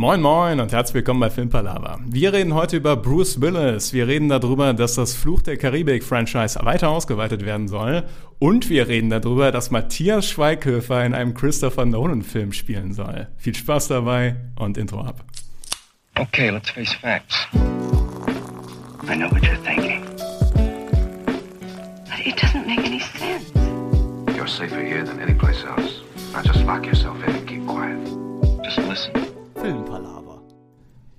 Moin Moin und herzlich willkommen bei Filmpalava. Wir reden heute über Bruce Willis. Wir reden darüber, dass das Fluch der Karibik-Franchise weiter ausgeweitet werden soll. Und wir reden darüber, dass Matthias Schweighöfer in einem Christopher Nolan-Film spielen soll. Viel Spaß dabei und Intro ab. Okay, let's face facts. I know what you're thinking. But it doesn't make any sense. You're safer here than any place else. Now just lock yourself in and keep quiet. Just listen. Filmpalava.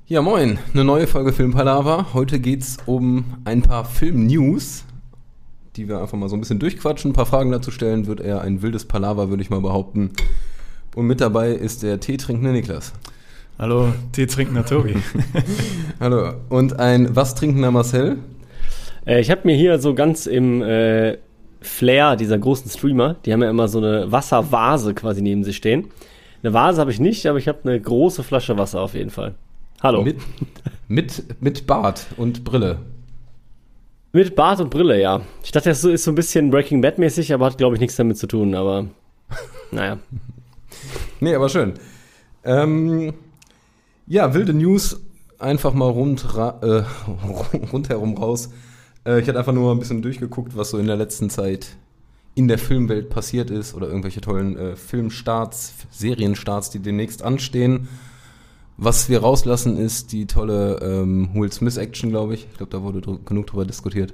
Ja, moin, eine neue Folge Filmpalava. Heute geht's um ein paar Film-News, die wir einfach mal so ein bisschen durchquatschen, ein paar Fragen dazu stellen. Wird eher ein wildes Palaver, würde ich mal behaupten. Und mit dabei ist der Tee-trinkende Niklas. Hallo, Tee trinkender Tobi. Hallo. Und ein was trinkender Marcel. Äh, ich habe mir hier so ganz im äh, Flair dieser großen Streamer, die haben ja immer so eine Wasservase quasi neben sich stehen. Eine Vase habe ich nicht, aber ich habe eine große Flasche Wasser auf jeden Fall. Hallo. Mit, mit, mit Bart und Brille. Mit Bart und Brille, ja. Ich dachte, das ist so ein bisschen Breaking Bad mäßig, aber hat, glaube ich, nichts damit zu tun, aber naja. Nee, aber schön. Ähm, ja, wilde News, einfach mal rund, äh, rundherum raus. Äh, ich hatte einfach nur ein bisschen durchgeguckt, was so in der letzten Zeit in der Filmwelt passiert ist oder irgendwelche tollen äh, Filmstarts, Serienstarts, die demnächst anstehen. Was wir rauslassen, ist die tolle ähm, Will Smith Action, glaube ich. Ich glaube, da wurde dr genug drüber diskutiert.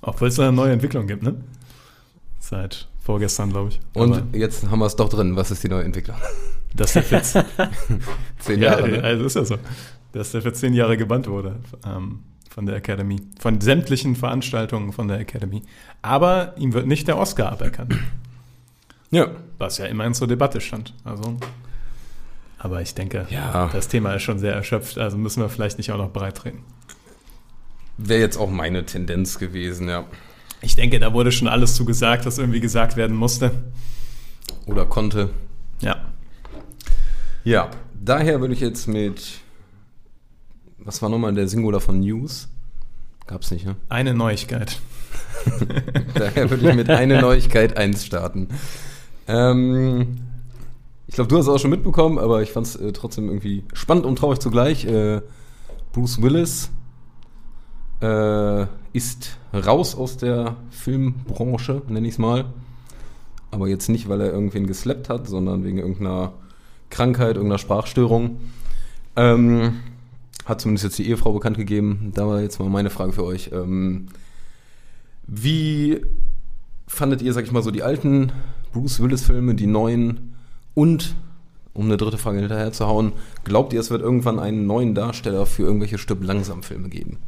Obwohl es eine neue Entwicklung gibt, ne? Seit vorgestern, glaube ich. Und Aber jetzt haben wir es doch drin. Was ist die neue Entwicklung? dass der Fitz. Zehn ja, Jahre. ne? also ist ja so. Dass der für zehn Jahre gebannt wurde ähm, von der Academy. Von sämtlichen Veranstaltungen von der Academy. Aber ihm wird nicht der Oscar aberkannt. Ja. Was ja immerhin zur Debatte stand. Also. Aber ich denke, Ja. das Thema ist schon sehr erschöpft, also müssen wir vielleicht nicht auch noch breit treten. Wäre jetzt auch meine Tendenz gewesen, ja. Ich denke, da wurde schon alles zu gesagt, was irgendwie gesagt werden musste. Oder konnte. Ja. Ja, daher würde ich jetzt mit. Was war nochmal der Singular von News? Gab's nicht, ne? Eine Neuigkeit. Daher würde ich mit eine Neuigkeit eins starten. Ähm, ich glaube, du hast es auch schon mitbekommen, aber ich fand es äh, trotzdem irgendwie spannend und traurig zugleich. Äh, Bruce Willis äh, ist raus aus der Filmbranche, nenne ich es mal. Aber jetzt nicht, weil er irgendwen geslappt hat, sondern wegen irgendeiner Krankheit, irgendeiner Sprachstörung. Ähm, hat zumindest jetzt die Ehefrau bekannt gegeben. Da war jetzt mal meine Frage für euch. Ähm, wie fandet ihr, sag ich mal, so die alten Bruce Willis-Filme, die neuen und, um eine dritte Frage hinterher zu hauen, glaubt ihr, es wird irgendwann einen neuen Darsteller für irgendwelche Stück langsam Filme geben?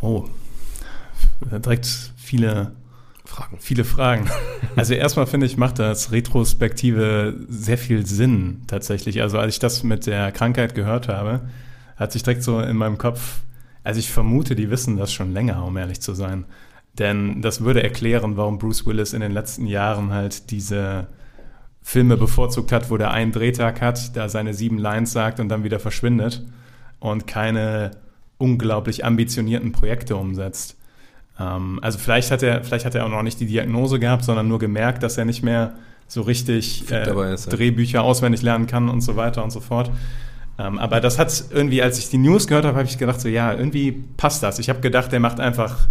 Oh. Direkt viele Fragen. Viele Fragen. Also erstmal finde ich, macht das Retrospektive sehr viel Sinn tatsächlich. Also als ich das mit der Krankheit gehört habe, hat sich direkt so in meinem Kopf, also ich vermute, die wissen das schon länger, um ehrlich zu sein. Denn das würde erklären, warum Bruce Willis in den letzten Jahren halt diese Filme bevorzugt hat, wo der einen Drehtag hat, da seine sieben Lines sagt und dann wieder verschwindet und keine unglaublich ambitionierten Projekte umsetzt. Ähm, also vielleicht hat er, vielleicht hat er auch noch nicht die Diagnose gehabt, sondern nur gemerkt, dass er nicht mehr so richtig äh, ist, ja. Drehbücher auswendig lernen kann und so weiter und so fort. Ähm, aber das hat irgendwie, als ich die News gehört habe, habe ich gedacht, so ja, irgendwie passt das. Ich habe gedacht, der macht einfach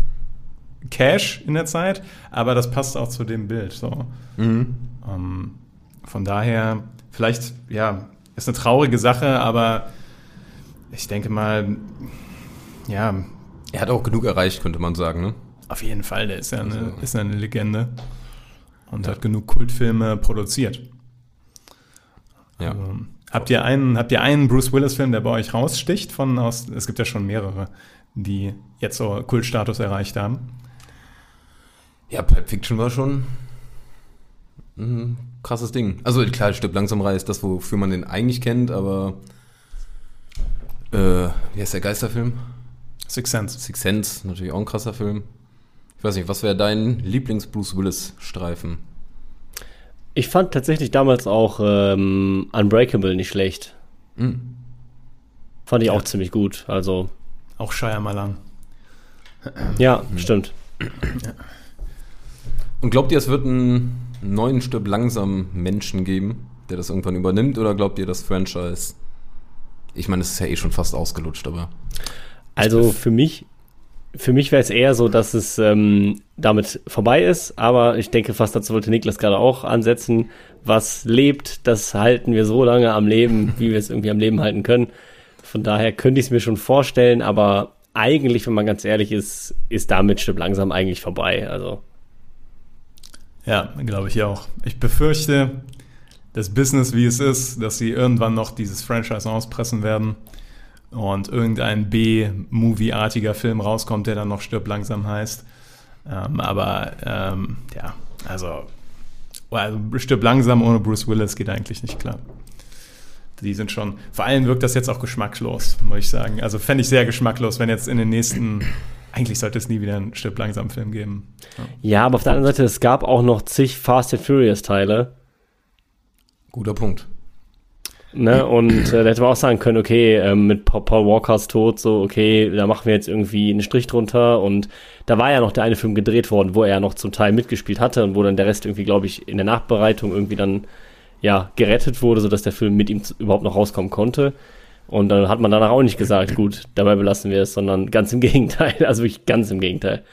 Cash in der Zeit, aber das passt auch zu dem Bild. So. Mhm. Ähm, von daher, vielleicht, ja, ist eine traurige Sache, aber ich denke mal, ja, Er hat auch genug erreicht, könnte man sagen, ne? auf jeden Fall, der ist ja eine, Also- ist ja eine Legende und hat genug Kultfilme produziert. Ja. Also, habt ihr einen, habt ihr einen Bruce Willis-Film, der bei euch raussticht von aus, es gibt ja schon mehrere, die jetzt so Kultstatus erreicht haben. Ja, Pulp Fiction war schon ein krasses Ding. Also klar, Stück langsam reißt das, wofür man den eigentlich kennt, aber äh, wie heißt der Geisterfilm? Six Sense. Six Sense, natürlich auch ein krasser Film. Ich weiß nicht, was wäre dein Lieblings-Bruce Willis-Streifen? Ich fand tatsächlich damals auch ähm, Unbreakable nicht schlecht. Mhm. Fand ich auch ziemlich gut. Also, Auch Shyamalan. ja, stimmt. Und glaubt ihr, es wird einen neuen Stück langsam Menschen geben? der das irgendwann übernimmt, oder glaubt ihr, das Franchise? Ich meine, es ist ja eh schon fast ausgelutscht, aber. Also für mich, für mich wäre es eher so, dass es ähm, damit vorbei ist, aber ich denke fast, dazu wollte Niklas gerade auch ansetzen, was lebt, das halten wir so lange am Leben, wie wir es irgendwie am Leben halten können. Von daher könnte ich es mir schon vorstellen, aber eigentlich, wenn man ganz ehrlich ist, ist damit Stück langsam eigentlich vorbei. Also Ja, glaube ich auch. Ich befürchte, das Business, wie es ist, dass sie irgendwann noch dieses Franchise auspressen werden und irgendein B-Movie-artiger Film rauskommt, der dann noch Stirb langsam heißt. Ähm, aber ähm, ja, also, also Stirb langsam ohne Bruce Willis geht eigentlich nicht klar. Die sind schon, vor allem wirkt das jetzt auch geschmacklos, muss ich sagen. Also fände ich sehr geschmacklos, wenn jetzt in den nächsten, eigentlich sollte es nie wieder einen Stirb langsam Film geben. ja, aber auf der anderen Seite, es gab auch noch zig Fast and Furious Teile. Guter Punkt. Ne? Und äh, da hätte man auch sagen können, okay, ähm, mit Pa- Paul Walkers Tod, so, okay, da machen wir jetzt irgendwie einen Strich drunter. Und da war ja noch der eine Film gedreht worden, wo er ja noch zum Teil mitgespielt hatte und wo dann der Rest irgendwie, glaube ich, in der Nachbereitung irgendwie dann ja gerettet wurde, sodass der Film mit ihm überhaupt noch rauskommen konnte. Und dann hat man danach auch nicht gesagt, gut, dabei belassen wir es, sondern ganz im Gegenteil, also wirklich ganz im Gegenteil.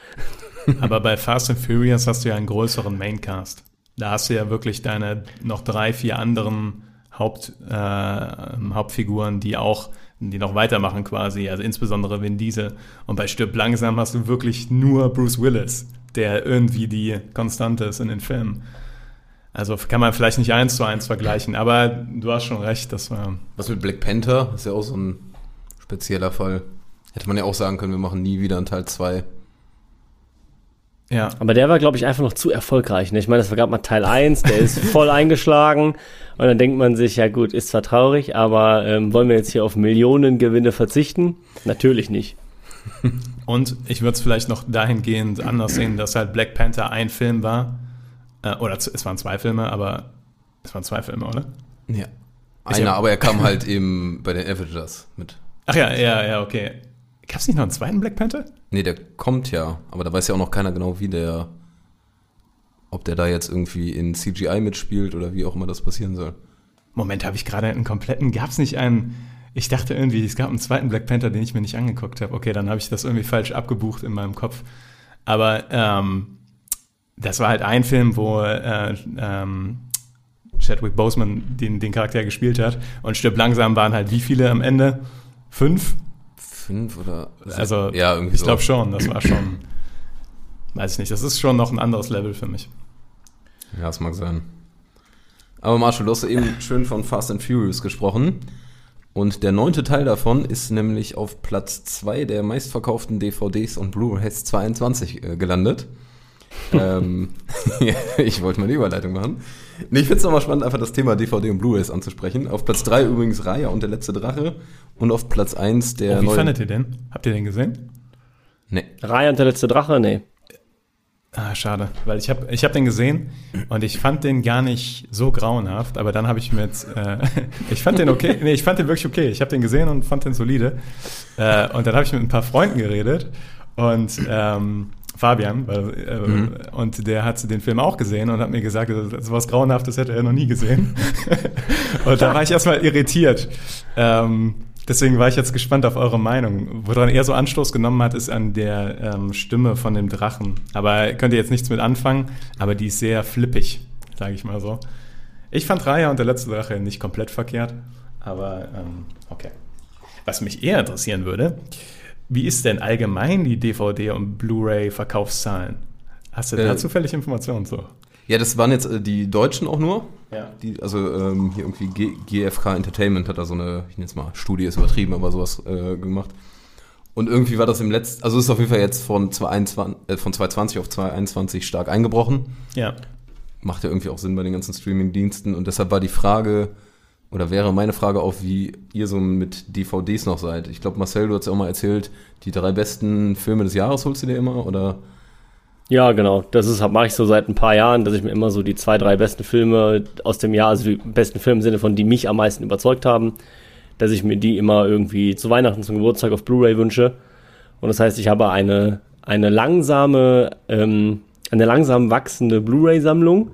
Aber bei Fast and Furious hast du ja einen größeren Maincast. Da hast du ja wirklich deine noch drei, vier anderen Haupt, äh, Hauptfiguren, die auch, die noch weitermachen quasi, also insbesondere Vin Diesel. Und bei Stirb langsam hast du wirklich nur Bruce Willis, der irgendwie die Konstante ist in den Filmen. Also kann man vielleicht nicht eins zu eins vergleichen, aber du hast schon recht, das war. Was mit Black Panther? Ist ja auch so ein spezieller Fall. Hätte man ja auch sagen können, wir machen nie wieder einen Teil 2. Ja, Aber der war, glaube ich, einfach noch zu erfolgreich. Ne? Ich meine, das war gerade mal Teil 1, der ist voll eingeschlagen. Und dann denkt man sich, ja gut, ist zwar traurig, aber ähm, wollen wir jetzt hier auf Millionengewinne verzichten? Natürlich nicht. Und ich würde es vielleicht noch dahingehend anders sehen, dass halt Black Panther ein Film war. Äh, oder es waren zwei Filme, aber es waren zwei Filme, oder? Ja. Ich Einer, hab- aber er kam halt eben bei den Avengers mit. Ach ja, ja, ja, okay. Gab es nicht noch einen zweiten Black Panther? Nee, der kommt ja, aber da weiß ja auch noch keiner genau, wie der. Ob der da jetzt irgendwie in CGI mitspielt oder wie auch immer das passieren soll. Moment, habe ich gerade einen kompletten. Gab es nicht einen. Ich dachte irgendwie, es gab einen zweiten Black Panther, den ich mir nicht angeguckt habe. Okay, dann habe ich das irgendwie falsch abgebucht in meinem Kopf. Aber ähm, das war halt ein Film, wo äh, ähm, Chadwick Boseman den, den Charakter gespielt hat. Und Stirb langsam waren halt wie viele am Ende? Fünf? Fünf oder. Also, ja, irgendwie ich so. glaube schon, das war schon. Weiß ich nicht, das ist schon noch ein anderes Level für mich. Ja, es mag sein. Aber Marshall, du hast eben schön von Fast and Furious gesprochen. Und der neunte Teil davon ist nämlich auf Platz zwei der meistverkauften DVDs und Blu-rays 22 äh, gelandet. Ähm, ich wollte mal die Überleitung machen. Nee, ich finde es nochmal spannend, einfach das Thema DVD und Blu-rays anzusprechen. Auf Platz drei übrigens Raya und der letzte Drache. Und auf Platz eins der oh, wie neue- fandet ihr den? Habt ihr den gesehen? Nee. Raya und der letzte Drache? Nee. Ah, schade, weil ich habe ich hab den gesehen und ich fand den gar nicht so grauenhaft, aber dann habe ich mit, äh, ich fand den okay, nee, ich fand den wirklich okay. Ich habe den gesehen und fand den solide. Äh, und dann habe ich mit ein paar Freunden geredet und ähm, Fabian, weil, äh, Mhm. und der hat den Film auch gesehen und hat mir gesagt, so was Grauenhaftes hätte er noch nie gesehen. und da war ich erstmal irritiert. Ähm, Deswegen war ich jetzt gespannt auf eure Meinung. Woran er so Anstoß genommen hat, ist an der ähm, Stimme von dem Drachen. Aber könnt ihr jetzt nichts mit anfangen, aber die ist sehr flippig, sage ich mal so. Ich fand Raya und der letzte Drache nicht komplett verkehrt, aber ähm, okay. Was mich eher interessieren würde, wie ist denn allgemein die DVD- und Blu-ray-Verkaufszahlen? Hast du da Äh, zufällig Informationen so? Ja, das waren jetzt äh, die Deutschen auch nur. Ja. Die, also ähm, hier irgendwie G GFK Entertainment hat da so eine, ich nenne es mal, Studie ist übertrieben, aber sowas äh, gemacht. Und irgendwie war das im letzten, also ist auf jeden Fall jetzt von 2021, äh, von 2020 auf 2021 stark eingebrochen. Ja. Macht ja irgendwie auch Sinn bei den ganzen Streaming-Diensten. Und deshalb war die Frage, oder wäre meine Frage auch, wie ihr so mit DVDs noch seid. Ich glaube, Marcel, du hast ja auch mal erzählt, die drei besten Filme des Jahres holst du dir immer, oder? Ja, genau. Das mache ich so seit ein paar Jahren, dass ich mir immer so die zwei, drei besten Filme aus dem Jahr, also die besten Filme im Sinne von, die mich am meisten überzeugt haben, dass ich mir die immer irgendwie zu Weihnachten, zum Geburtstag auf Blu-ray wünsche. Und das heißt, ich habe eine, eine langsame, ähm, eine langsam wachsende Blu-ray-Sammlung.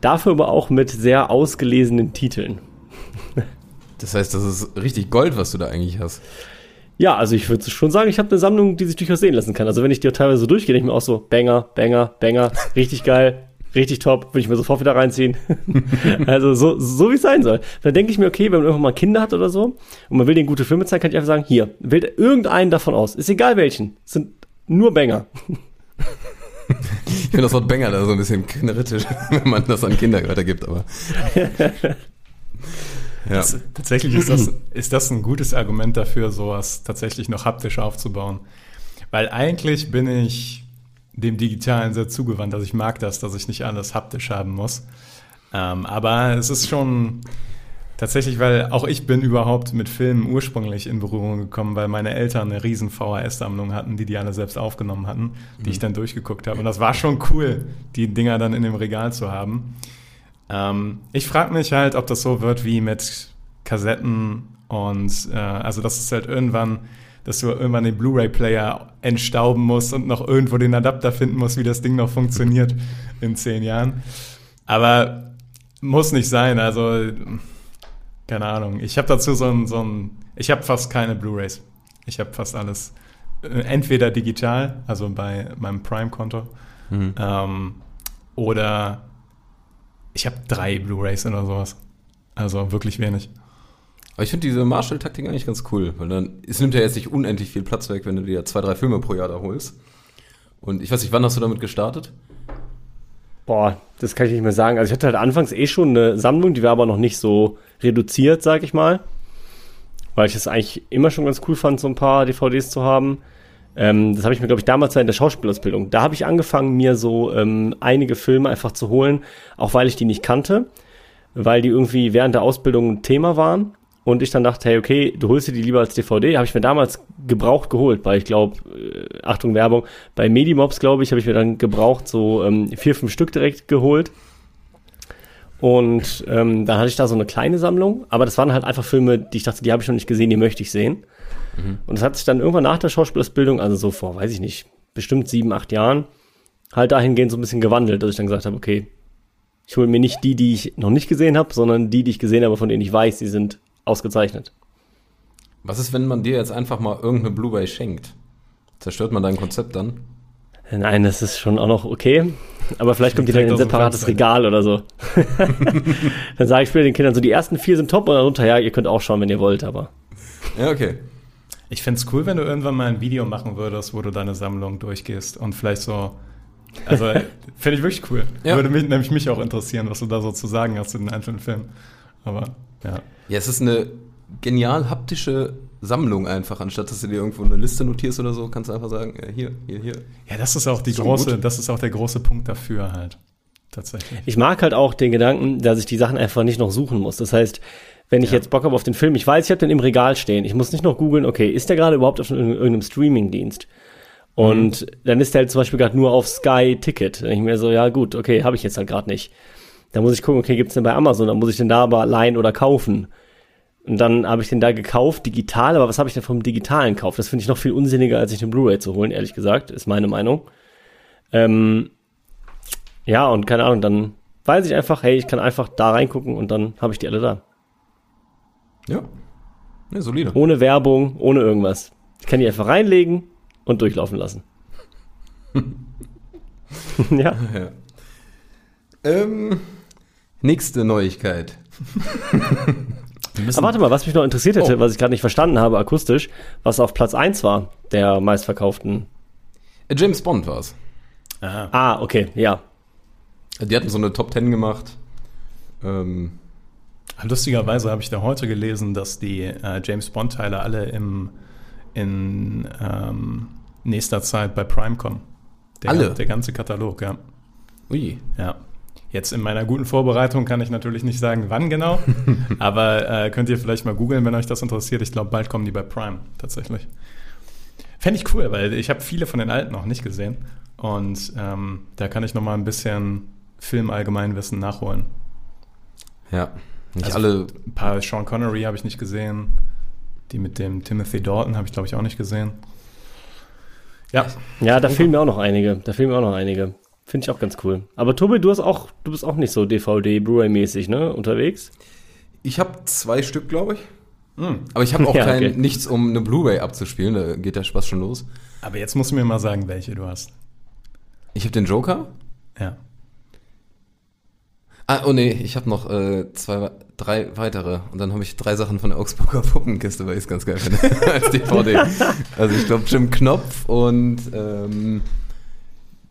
Dafür aber auch mit sehr ausgelesenen Titeln. Das heißt, das ist richtig Gold, was du da eigentlich hast. Ja, also ich würde schon sagen, ich habe eine Sammlung, die sich durchaus sehen lassen kann. Also wenn ich die teilweise so durchgehe, denke ich mir auch so, Banger, Banger, Banger, richtig geil, richtig top, würde ich mir sofort wieder reinziehen. also so, so wie es sein soll. Dann denke ich mir, okay, wenn man irgendwann mal Kinder hat oder so und man will denen gute Filme zeigen, kann ich einfach sagen, hier, wählt irgendeinen davon aus. Ist egal welchen. Es sind nur Banger. Ich finde das Wort Banger da so ein bisschen kritisch, wenn man das an Kinder weitergibt, aber. Ja. Das, tatsächlich ist das, ist das ein gutes Argument dafür, sowas tatsächlich noch haptisch aufzubauen. Weil eigentlich bin ich dem Digitalen sehr zugewandt. Also ich mag das, dass ich nicht alles haptisch haben muss. Ähm, aber es ist schon tatsächlich, weil auch ich bin überhaupt mit Filmen ursprünglich in Berührung gekommen, weil meine Eltern eine riesen VHS-Sammlung hatten, die die alle selbst aufgenommen hatten, die mhm. ich dann durchgeguckt habe. Und das war schon cool, die Dinger dann in dem Regal zu haben. Ähm, ich frage mich halt, ob das so wird wie mit Kassetten und äh, also das ist halt irgendwann, dass du irgendwann den Blu-ray-Player entstauben musst und noch irgendwo den Adapter finden musst, wie das Ding noch funktioniert in zehn Jahren. Aber muss nicht sein, also keine Ahnung. Ich habe dazu so ein, so ein ich habe fast keine Blu-rays. Ich habe fast alles äh, entweder digital, also bei meinem Prime-Konto, mhm. ähm, oder ich habe drei Blu-rays oder sowas. Also wirklich wenig. Aber ich finde diese Marshall-Taktik eigentlich ganz cool, weil dann, es nimmt ja jetzt nicht unendlich viel Platz weg, wenn du dir zwei, drei Filme pro Jahr da holst. Und ich weiß nicht, wann hast du damit gestartet? Boah, das kann ich nicht mehr sagen. Also ich hatte halt anfangs eh schon eine Sammlung, die war aber noch nicht so reduziert, sag ich mal. Weil ich es eigentlich immer schon ganz cool fand, so ein paar DVDs zu haben. Ähm, das habe ich mir, glaube ich, damals in der Schauspielausbildung. Da habe ich angefangen, mir so ähm, einige Filme einfach zu holen, auch weil ich die nicht kannte, weil die irgendwie während der Ausbildung ein Thema waren. Und ich dann dachte, hey, okay, du holst dir die lieber als DVD. Habe ich mir damals gebraucht geholt, weil ich glaube, äh, Achtung Werbung, bei Medimobs, glaube ich, habe ich mir dann gebraucht so ähm, vier, fünf Stück direkt geholt. Und ähm, dann hatte ich da so eine kleine Sammlung, aber das waren halt einfach Filme, die ich dachte, die habe ich noch nicht gesehen, die möchte ich sehen. Mhm. Und das hat sich dann irgendwann nach der Schauspielausbildung, also so vor, weiß ich nicht, bestimmt sieben, acht Jahren, halt dahingehend so ein bisschen gewandelt, dass ich dann gesagt habe, okay, ich hole mir nicht die, die ich noch nicht gesehen habe, sondern die, die ich gesehen habe, von denen ich weiß, die sind ausgezeichnet. Was ist, wenn man dir jetzt einfach mal irgendeine Blu-ray schenkt? Zerstört man dein Konzept dann? Nein, das ist schon auch noch okay. Aber vielleicht kommt die dann in ein separates Regal oder so. dann sage ich später den Kindern so, die ersten vier sind top und darunter, ja, ihr könnt auch schauen, wenn ihr wollt, aber. Ja, okay. Ich fände es cool, wenn du irgendwann mal ein Video machen würdest, wo du deine Sammlung durchgehst und vielleicht so. Also, finde ich wirklich cool. Ja. Würde mich, nämlich mich auch interessieren, was du da so zu sagen hast zu den einzelnen Filmen. Aber, ja. Ja, es ist eine genial haptische Sammlung einfach, anstatt dass du dir irgendwo eine Liste notierst oder so, kannst du einfach sagen, ja, hier, hier, hier. Ja, das ist auch die große, gut. das ist auch der große Punkt dafür halt. Tatsächlich. Ich mag halt auch den Gedanken, dass ich die Sachen einfach nicht noch suchen muss. Das heißt, wenn ich ja. jetzt Bock habe auf den Film, ich weiß, ich habe den im Regal stehen. Ich muss nicht noch googeln, okay, ist der gerade überhaupt auf irgendeinem Streaming-Dienst? Und mhm. dann ist der halt zum Beispiel gerade nur auf Sky Ticket. Dann ich mir so, ja gut, okay, habe ich jetzt halt gerade nicht. Dann muss ich gucken, okay, gibt's den bei Amazon? Dann muss ich den da aber leihen oder kaufen. Und dann habe ich den da gekauft, digital, aber was habe ich denn vom digitalen gekauft? Das finde ich noch viel unsinniger, als sich eine Blu-ray zu holen, ehrlich gesagt, ist meine Meinung. Ähm, ja, und keine Ahnung, dann weiß ich einfach, hey, ich kann einfach da reingucken und dann habe ich die alle da. Ja. Ja, solide. Ohne Werbung, ohne irgendwas. Ich kann die einfach reinlegen und durchlaufen lassen. ja. ja. Ähm, nächste Neuigkeit. Aber warte mal, was mich noch interessiert hätte, oh. was ich gerade nicht verstanden habe akustisch, was auf Platz 1 war, der meistverkauften. Äh, James Bond war es. Ah, okay, ja. Die hatten so eine Top 10 gemacht. Ähm, Lustigerweise habe ich da heute gelesen, dass die äh, James Bond-Teile alle im, in ähm, nächster Zeit bei Prime kommen. Der, alle? Der ganze Katalog, ja. Ui. Ja. Jetzt in meiner guten Vorbereitung kann ich natürlich nicht sagen, wann genau, aber äh, könnt ihr vielleicht mal googeln, wenn euch das interessiert. Ich glaube, bald kommen die bei Prime tatsächlich. Fände ich cool, weil ich habe viele von den alten noch nicht gesehen und ähm, da kann ich noch mal ein bisschen Film-Allgemeinwissen nachholen. Ja, nicht also alle. Ein paar Sean Connery habe ich nicht gesehen. Die mit dem Timothy Dalton habe ich, glaube ich, auch nicht gesehen. Ja. Ja, da fehlen mir auch noch einige. Da fehlen mir auch noch einige. Finde ich auch ganz cool. Aber Tobi, du hast auch, du bist auch nicht so DVD, Blu-ray-mäßig, ne, unterwegs. Ich habe zwei Stück, glaube ich. Aber ich habe auch Ja, kein, okay. nichts, um eine Blu-ray abzuspielen. Da geht der Spaß schon los. Aber jetzt musst du mir mal sagen, welche du hast. Ich habe den Joker. Ja. Ah, oh nee, ich habe noch äh, zwei, drei weitere. Und dann habe ich drei Sachen von der Augsburger Puppenkiste, weil ich es ganz geil finde, als DVD. Also ich glaube Jim Knopf und ähm,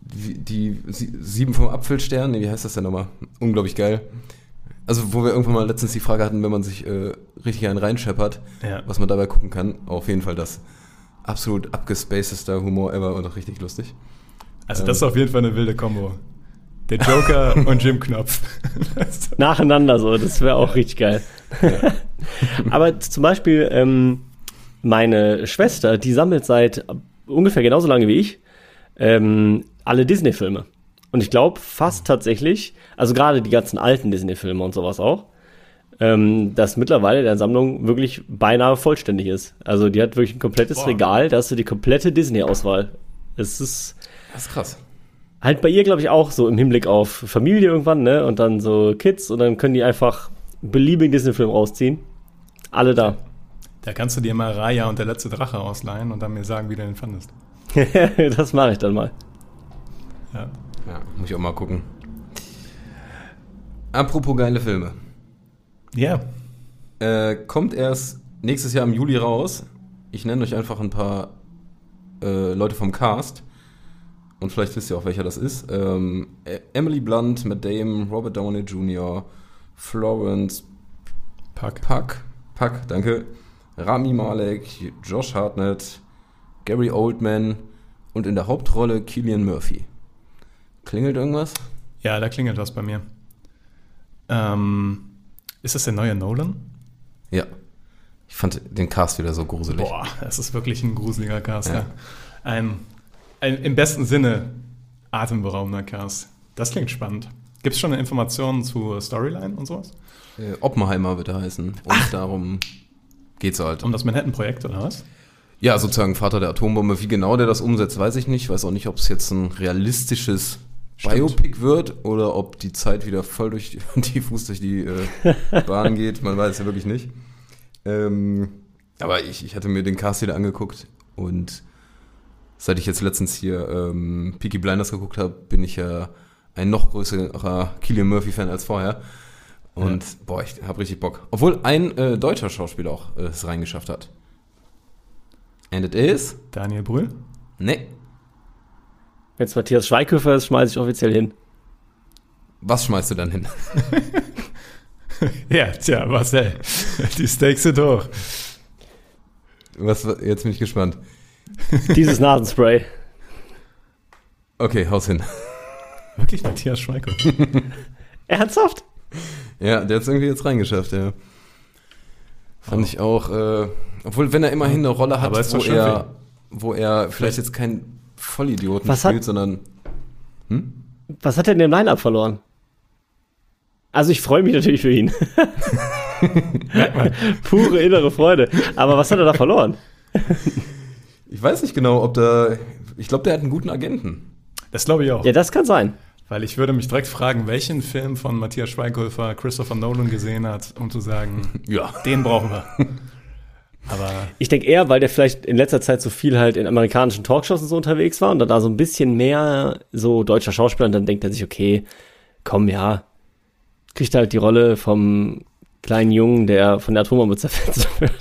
die, die Sie- Sieben vom Apfelstern, nee, wie heißt das denn nochmal? Unglaublich geil. Also wo wir irgendwann mal letztens die Frage hatten, wenn man sich äh, richtig einen reinscheppert, Ja. was man dabei gucken kann. Auf jeden Fall das absolut abgespacedester Humor ever und auch richtig lustig. Also das ist auf jeden Fall eine wilde Kombo. Der Joker und Jim Knopf. Nacheinander so, das wäre auch richtig geil. Aber zum Beispiel, ähm, meine Schwester, die sammelt seit ungefähr genauso lange wie ich ähm, alle Disney-Filme. Und ich glaube fast tatsächlich, also gerade die ganzen alten Disney-Filme und sowas auch, ähm, dass mittlerweile der Sammlung wirklich beinahe vollständig ist. Also die hat wirklich ein komplettes Boah. Regal, da hast du die komplette Disney-Auswahl. Es ist Das ist krass. Halt bei ihr, glaube ich, auch so im Hinblick auf Familie irgendwann, ne? Und dann so Kids und dann können die einfach beliebigen Disney-Film rausziehen. Alle da. Da kannst du dir mal Raya und der letzte Drache ausleihen und dann mir sagen, wie du den fandest. das mache ich dann mal. Ja. Ja, muss ich auch mal gucken. Apropos geile Filme. Ja. Äh, kommt erst nächstes Jahr im Juli raus. Ich nenne euch einfach ein paar äh, Leute vom Cast. Und vielleicht wisst ihr auch, welcher das ist. Ähm, Emily Blunt, Matt Damon, Robert Downey Jr., Florence Pack. Puck, Puck, danke, Rami Malek, Josh Hartnett, Gary Oldman und in der Hauptrolle Killian Murphy. Klingelt irgendwas? Ja, da klingelt was bei mir. Ähm, ist das der neue Nolan? Ja. Ich fand den Cast wieder so gruselig. Boah, das ist wirklich ein gruseliger Cast. Ja. Ja. Ein, ein im besten Sinne atemberaubender Cast. Das klingt spannend. Gibt es schon Informationen zu Storyline und sowas? Äh, Oppenheimer wird er heißen. Und darum geht's halt. Um das Manhattan-Projekt oder was? Ja, sozusagen Vater der Atombombe. Wie genau der das umsetzt, weiß ich nicht. Weiß auch nicht, ob es jetzt ein realistisches Stimmt. Biopic wird oder ob die Zeit wieder voll durch die Fuß durch die äh, Bahn geht. Man weiß es ja wirklich nicht. Ähm, aber ich, ich hatte mir den Cast wieder angeguckt und seit ich jetzt letztens hier ähm, Peaky Blinders geguckt habe, bin ich ja ein noch größerer Killian Murphy-Fan als vorher. Und boah, ich habe richtig Bock. Obwohl ein äh, deutscher Schauspieler auch äh, es reingeschafft hat. And it is? Daniel Brühl? Nee. Wenn es Matthias Schweighöfer ist, schmeiße ich offiziell hin. Was schmeißt du dann hin? Ja, tja, Marcel. Die Stakes sind hoch. Was, jetzt bin ich gespannt. Dieses Nasenspray. Okay, haus hin. Wirklich Matthias Schweighöfer. Ernsthaft? Ja, der hat es irgendwie jetzt reingeschafft, ja. Fand ich auch, äh, obwohl, wenn er immerhin eine Rolle hat, wo er, wo er vielleicht jetzt kein Vollidioten Was hat- spielt, sondern Was hat er denn im Line-Up verloren? Also ich freue mich natürlich für ihn. Pure innere Freude. Aber was hat er da verloren? Ich weiß nicht genau, ob da, ich glaube, der hat einen guten Agenten. Das glaube ich auch. Ja, das kann sein. Weil ich würde mich direkt fragen, welchen Film von Matthias Schweighöfer Christopher Nolan gesehen hat, um zu sagen, Ja. den brauchen wir. Aber Ich denke eher, weil der vielleicht in letzter Zeit so viel halt in amerikanischen Talkshows und so unterwegs war und dann da so ein bisschen mehr so deutscher Schauspieler und dann denkt er sich, okay, komm, ja, kriegt halt die Rolle vom kleinen Jungen, der von der Atombombe zerfetzt wird.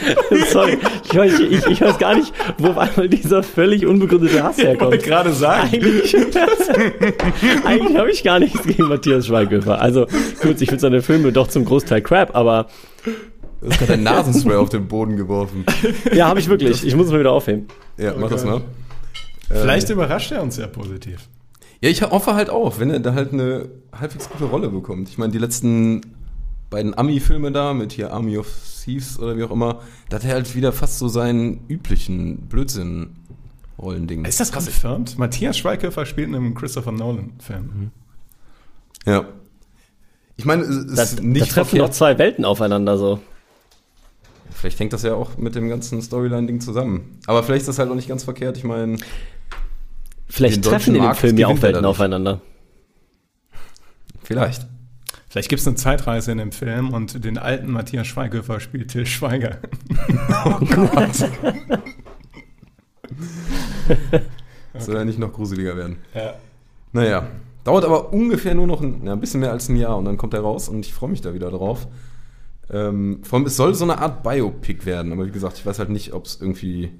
Sorry, ich weiß, ich, ich weiß gar nicht, wo auf einmal dieser völlig unbegründete Hass ich wollte herkommt. gerade sagen, Eigentlich, eigentlich habe ich gar nichts gegen Matthias Schweighöfer. Also gut, ich finde seine Filme doch zum Großteil crap, aber Du hast gerade ein Nasenspray auf den Boden geworfen. ja, habe ich wirklich. Ich muss es mal wieder aufheben. Ja, mach das mal. vielleicht überrascht er uns ja positiv. Ja, ich hoffe halt auch, wenn er da halt eine halbwegs gute Rolle bekommt. Ich meine, die letzten beiden Ami-Filme da mit hier Army of Thieves oder wie auch immer, da hat er halt wieder fast so seinen üblichen Blödsinn-Rollending. Ist das confirmed? Matthias Schweighöfer spielt in einem Christopher Nolan-Film. Ja. Ich meine, es Da, ist da nicht treffen noch verkehrt. zwei Welten aufeinander so. Vielleicht hängt das ja auch mit dem ganzen Storyline-Ding zusammen. Aber vielleicht ist das halt auch nicht ganz verkehrt. Ich meine, Vielleicht treffen in dem Film ja auch Welten aufeinander. vielleicht. Vielleicht gibt es eine Zeitreise in dem Film und den alten Matthias Schweighöfer spielt Till Schweiger. Soll ja nicht noch gruseliger werden. Ja. Naja, dauert aber ungefähr nur noch ein, ja, ein bisschen mehr als ein Jahr und dann kommt er raus und ich freue mich da wieder drauf. Ähm, vor allem, es soll so eine Art Biopic werden, aber wie gesagt, ich weiß halt nicht, ob es irgendwie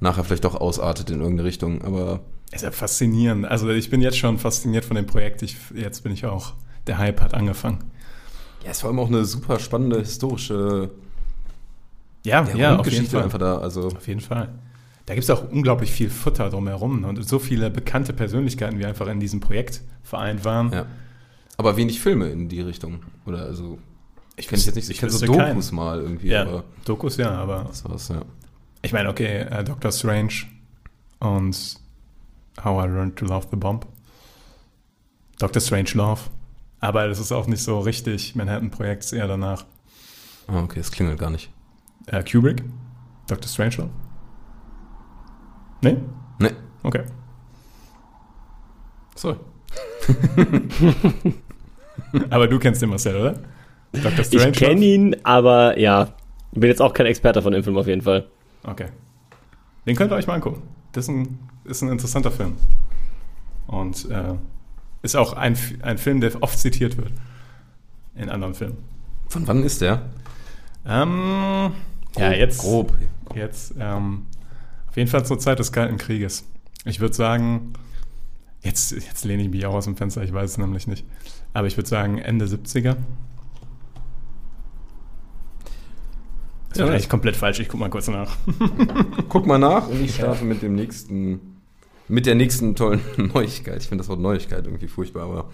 nachher vielleicht doch ausartet in irgendeine Richtung, aber Ist ja faszinierend. Also ich bin jetzt schon fasziniert von dem Projekt. Ich, jetzt bin ich auch, der Hype hat angefangen. ja, es vor allem auch eine super spannende historische Ja, ja, ja, auf jeden Fall. einfach da, also Auf jeden Fall. Da gibt es auch unglaublich viel Futter drumherum und so viele bekannte Persönlichkeiten, wie einfach in diesem Projekt vereint waren. ja. Aber wenig Filme in die Richtung, oder also ich kenne jetzt nicht, ich ich kenne so wüsste keinen. Dokus mal irgendwie, Ja, aber Dokus ja, aber das war's, ja. ich meine, okay, äh, Doctor Strange und How I Learned to Love the Bomb. Doctor Strange Love. Aber das ist auch nicht so richtig Manhattan-Projekt, ist eher danach. Ah, okay, es klingelt gar nicht. Äh, Kubrick? Doctor Strange Love? Nee? Ne, Okay. so. Aber du kennst den Marcel, oder? Dr. Ich kenne ihn, aber ja, bin jetzt auch kein Experte von dem Film auf jeden Fall. Okay. Den könnt ihr euch mal angucken. Das ist ein, ist ein interessanter Film. Und äh, ist auch ein, ein Film, der oft zitiert wird. In anderen Filmen. Von wann ist der? Ähm, ja, jetzt. Grob. Jetzt, ähm, auf jeden Fall zur Zeit des Kalten Krieges. Ich würde sagen, jetzt, jetzt lehne ich mich auch aus dem Fenster, ich weiß es nämlich nicht. Aber ich würde sagen Ende 70er. Das Ja, das- eigentlich komplett falsch, ich guck mal kurz nach. Guck mal nach und ich starte mit dem nächsten, mit der nächsten tollen Neuigkeit. Ich finde das Wort Neuigkeit irgendwie furchtbar, aber.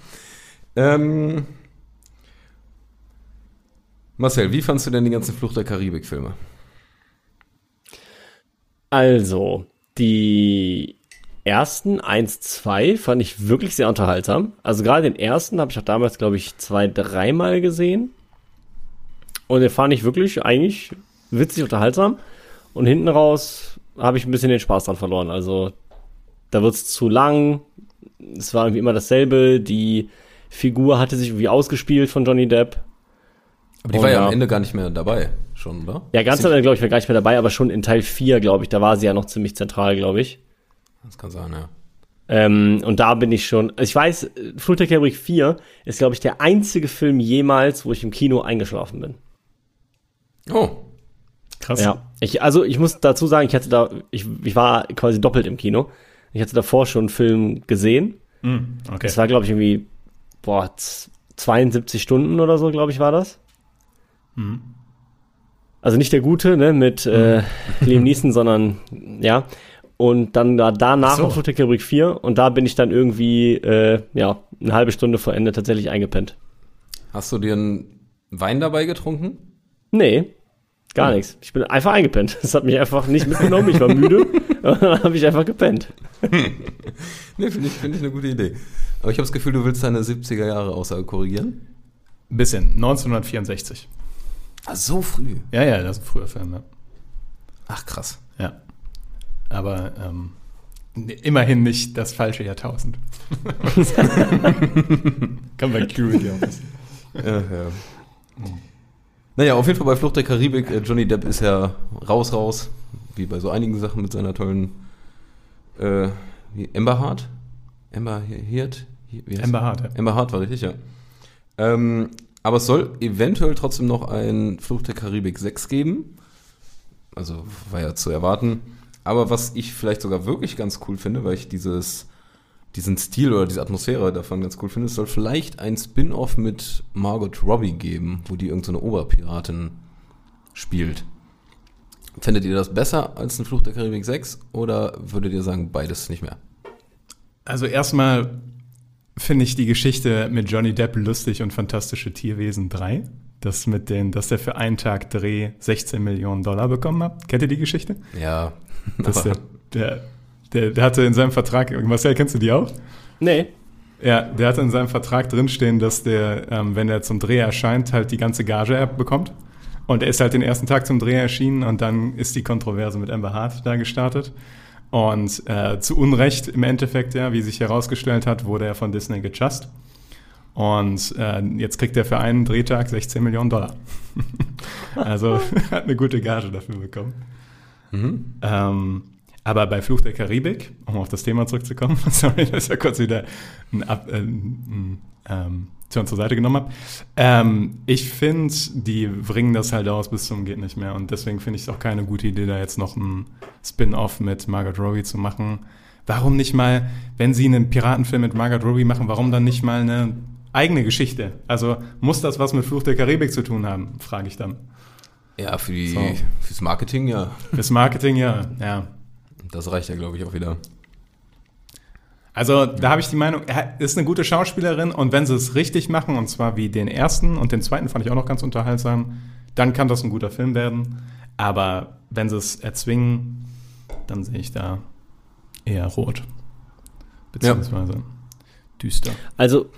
Ähm, Marcel, wie fandst du denn die ganzen Flucht der Karibik-Filme? Also, die ersten 1, 2 fand ich wirklich sehr unterhaltsam. Also gerade den ersten habe ich auch damals, glaube ich, zwei, dreimal gesehen. Und den fand ich wirklich eigentlich witzig unterhaltsam. Und hinten raus habe ich ein bisschen den Spaß dran verloren. Also da wird es zu lang. Es war irgendwie immer dasselbe. Die Figur hatte sich irgendwie ausgespielt von Johnny Depp. Aber die Oh, war ja ja. am Ende gar nicht mehr dabei, schon, oder? Ja, ganz am Ende, glaube ich, war gar nicht mehr dabei, aber schon in Teil 4, glaube ich, da war sie ja noch ziemlich zentral, glaube ich. Das kann sein, ja. Ähm, und da bin ich schon, also ich weiß, Karibik 4 ist, glaube ich, der einzige Film jemals, wo ich im Kino eingeschlafen bin. Oh, Krass. Ja. Ich, also ich muss dazu sagen, ich hatte da, ich, ich war quasi doppelt im Kino. Ich hatte davor schon einen Film gesehen. Hm, okay. Das war, glaube ich, irgendwie, boah, z- 72 Stunden oder so, glaube ich, war das. Mhm. Also nicht der gute, ne, mit äh, Liam Neeson, sondern, ja. Und dann da, danach Ach so. noch Karibik 4 und da bin ich dann irgendwie, äh, ja, eine halbe Stunde vor Ende tatsächlich eingepennt. hast du dir einen Wein dabei getrunken? Nee, gar nichts. Ich bin einfach eingepennt. Das hat mich einfach nicht mitgenommen. Ich war müde. dann habe ich einfach gepennt. Nee, finde ich, find ich eine gute Idee. Aber ich habe das Gefühl, du willst deine 70er Jahre Aussage korrigieren. Bisschen. 1964. Ah, so früh. Ja, ja, das ist ein früher Film, ja. Ach, krass. ja. Aber ähm, immerhin nicht das falsche Jahrtausend. Kann bei Kubrick ja auch wissen. Ja, ja. Naja, auf jeden Fall bei Flucht der Karibik, äh, Johnny Depp ist ja raus, raus, wie bei so einigen Sachen mit seiner tollen äh, wie Amber Hart? Amber heißt Amber sie? Hart, ja. Amber Hart war richtig, ja. Ähm, aber es soll eventuell trotzdem noch ein Flucht der Karibik 6 geben. Also war ja zu erwarten. Aber was ich vielleicht sogar wirklich ganz cool finde, weil ich dieses, diesen Stil oder diese Atmosphäre davon ganz cool finde, es soll vielleicht ein Spin-off mit Margot Robbie geben, wo die irgendeine so Oberpiratin spielt. Fändet ihr das besser als ein Fluch der Karibik 6 oder würdet ihr sagen, beides nicht mehr? Also erstmal finde ich die Geschichte mit Johnny Depp lustig und Fantastische Tierwesen 3. Das mit den, dass der für einen Tag Dreh 16 Millionen Dollar bekommen hat. Kennt ihr die Geschichte? Ja. Dass der, der, der, der hatte in seinem Vertrag, Marcel, kennst du die auch? Nee. Ja, der hatte in seinem Vertrag drinstehen, dass der, ähm, wenn er zum Dreh erscheint, halt die ganze Gage bekommt. Und er ist halt den ersten Tag zum Dreh erschienen und dann ist die Kontroverse mit Amber Hart da gestartet. Und äh, zu Unrecht im Endeffekt, ja, wie sich herausgestellt hat, wurde er von Disney gejust. Und äh, jetzt kriegt er für einen Drehtag 16 Millionen Dollar. also hat eine gute Gage dafür bekommen. Ähm, aber bei Fluch der Karibik, um auf das Thema zurückzukommen, sorry, dass ich ja kurz wieder ein Ab, äh, ein, ähm, Turn zur Seite genommen habe. Ähm, ich finde, die bringen das halt aus bis zum geht nicht mehr. Und deswegen finde ich es auch keine gute Idee, da jetzt noch ein Spin-off mit Margot Robbie zu machen. Warum nicht mal, wenn sie einen Piratenfilm mit Margot Robbie machen, warum dann nicht mal eine eigene Geschichte? Also muss das was mit Fluch der Karibik zu tun haben, frage ich dann. Ja, für die, So. fürs Marketing, ja. Fürs Marketing, ja, ja. Das reicht ja, glaube ich, auch wieder. Also da habe ich die Meinung, er ist eine gute Schauspielerin und wenn sie es richtig machen, und zwar wie den ersten und den zweiten fand ich auch noch ganz unterhaltsam, dann kann das ein guter Film werden. Aber wenn sie es erzwingen, dann sehe ich da eher rot. Beziehungsweise düster. Also,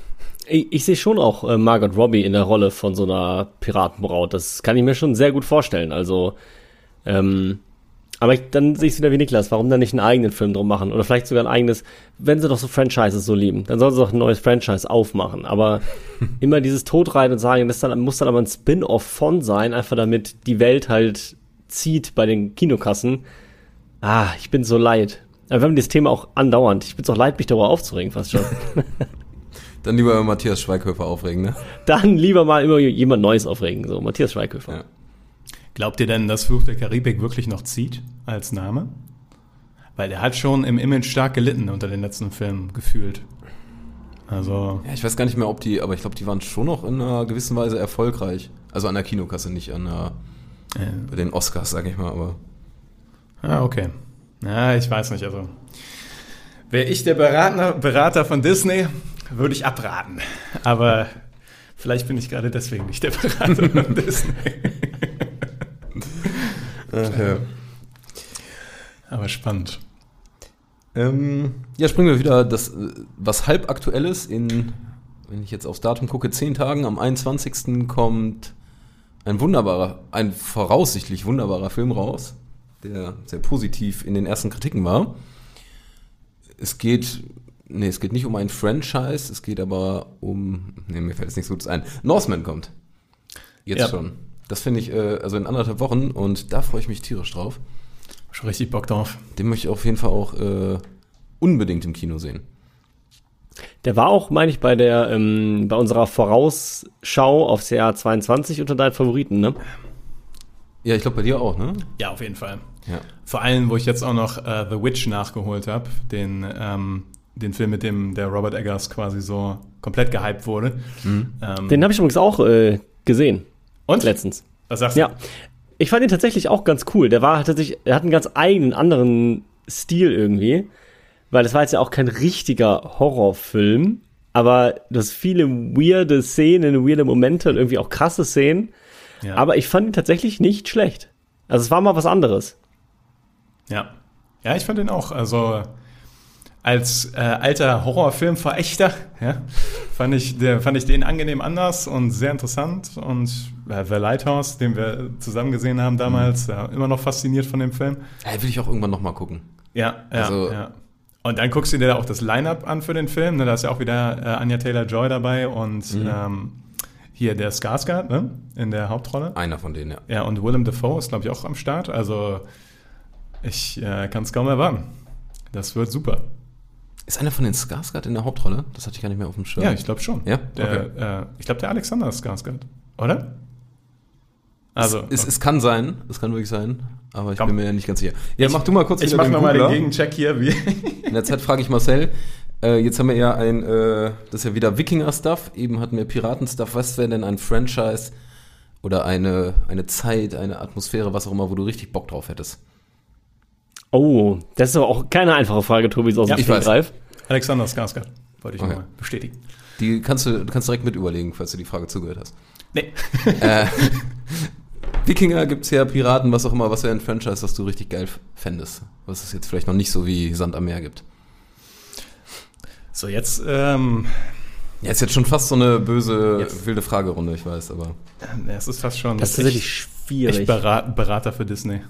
ich, ich sehe schon auch äh, Margot Robbie in der Rolle von so einer Piratenbraut. Das kann ich mir schon sehr gut vorstellen. Also, ähm, aber ich, dann sehe ich es wieder wie Niklas. Warum dann nicht einen eigenen Film drum machen? Oder vielleicht sogar ein eigenes, wenn sie doch so Franchises so lieben, dann sollen sie doch ein neues Franchise aufmachen. Aber immer dieses Todreiten und sagen, das dann, muss dann aber ein Spin-off von sein, einfach damit die Welt halt zieht bei den Kinokassen. Ah, ich bin so leid. Aber wir haben dieses Thema auch andauernd. Ich bin so leid, mich darüber aufzuregen, fast schon. Dann lieber Matthias Schweighöfer aufregen, ne? dann lieber mal immer jemand Neues aufregen, so Matthias Schweighöfer. Ja. Glaubt ihr denn, dass Fluch der Karibik wirklich noch zieht als Name? Weil der hat schon im Image stark gelitten unter den letzten Filmen gefühlt. Also, Ja, ich weiß gar nicht mehr, ob die, aber ich glaube, die waren schon noch in einer gewissen Weise erfolgreich. Also an der Kinokasse, nicht an der, äh, bei den Oscars, sag ich mal, aber. ah, okay. Ja, ich weiß nicht. Also, wäre ich der Berater, Berater von Disney, würde ich abraten. Aber vielleicht bin ich gerade deswegen nicht der Berater von Disney. Ja. Aber spannend. Ähm, ja, springen wir wieder das, äh, was halb aktuelles in, wenn ich jetzt aufs Datum gucke, zehn Tagen. Am 21. kommt ein wunderbarer, ein voraussichtlich wunderbarer Film raus, der sehr positiv in den ersten Kritiken war. Es geht, nee, es geht nicht um ein Franchise, es geht aber um, nee, mir fällt jetzt nichts Gutes ein. Northman kommt. Jetzt Ja. schon. Das finde ich, äh, also in anderthalb Wochen und da freue ich mich tierisch drauf. Schon richtig Bock drauf. Den möchte ich auf jeden Fall auch äh, unbedingt im Kino sehen. Der war auch, meine ich, bei der, ähm, bei unserer Vorausschau aufs Jahr 22 unter deinen Favoriten, ne? Ja, ich glaube bei dir auch, ne? Ja, auf jeden Fall. Ja. Vor allem, wo ich jetzt auch noch äh, The Witch nachgeholt habe, den, ähm, den Film, mit dem der Robert Eggers quasi so komplett gehypt wurde. Ähm, Den habe ich übrigens auch äh, gesehen, und? letztens. Was sagst du? Ja. Ich fand ihn tatsächlich auch ganz cool. Der war tatsächlich, er hat einen ganz eigenen, anderen Stil irgendwie. Weil es war jetzt ja auch kein richtiger Horrorfilm, aber du hast viele weirde Szenen, weirde Momente und irgendwie auch krasse Szenen. Ja. Aber ich fand ihn tatsächlich nicht schlecht. Also es war mal was anderes. Ja. Ja, ich fand den auch. Also als äh, alter Horrorfilmverächter, ja, fand ich, der, fand ich den angenehm anders und sehr interessant. Und äh, The Lighthouse, den wir zusammen gesehen haben damals, ja, immer noch fasziniert von dem Film. Ja, will ich auch irgendwann nochmal gucken. Ja, ja, Also- ja. Und dann guckst du dir da auch das Line-Up an für den Film. Ne? Da ist ja auch wieder äh, Anya Taylor-Joy dabei und ähm, hier der Skarsgård ne? in der Hauptrolle. Einer von denen, ja. Ja, und Willem Dafoe ist, glaube ich, auch am Start. Also ich äh, kann es kaum erwarten. Das wird super. Ist einer von den Skarsgård in der Hauptrolle? Das hatte ich gar nicht mehr auf dem Schirm. Ja, ich glaube schon. Ja? Der, Okay. äh, ich glaube, der Alexander Skarsgård, oder? Also, es, es, es kann sein, es kann wirklich sein, aber ich Komm. bin mir ja nicht ganz sicher. Ja, mach du mal kurz ich mache nochmal den. Gegencheck hier. Wie In der Zeit frage ich Marcel, äh, jetzt haben wir ja ein, äh, das ist ja wieder Wikinger-Stuff, eben hatten wir Piraten-Stuff, was wäre denn ein Franchise oder eine, eine Zeit, eine Atmosphäre, was auch immer, wo du richtig Bock drauf hättest? Oh, das ist aber auch keine einfache Frage, Tobi, so aus Ja, dem ich weiß. Stegreif. Alexander Skarsgård, wollte ich Okay. nochmal bestätigen. Die kannst du, du kannst direkt mit überlegen, falls du die Frage zugehört hast. Nee. äh, Wikinger gibt's ja, Piraten, was auch immer, was wäre ein Franchise, was du richtig geil fändest? Was es jetzt vielleicht noch nicht so wie Sand am Meer gibt. So, jetzt, ähm, Ja, ist jetzt schon fast so eine böse, Jetzt. wilde Fragerunde, ich weiß, aber. es ist fast schon. Das ist tatsächlich schwierig. Ich Berat, Berater für Disney.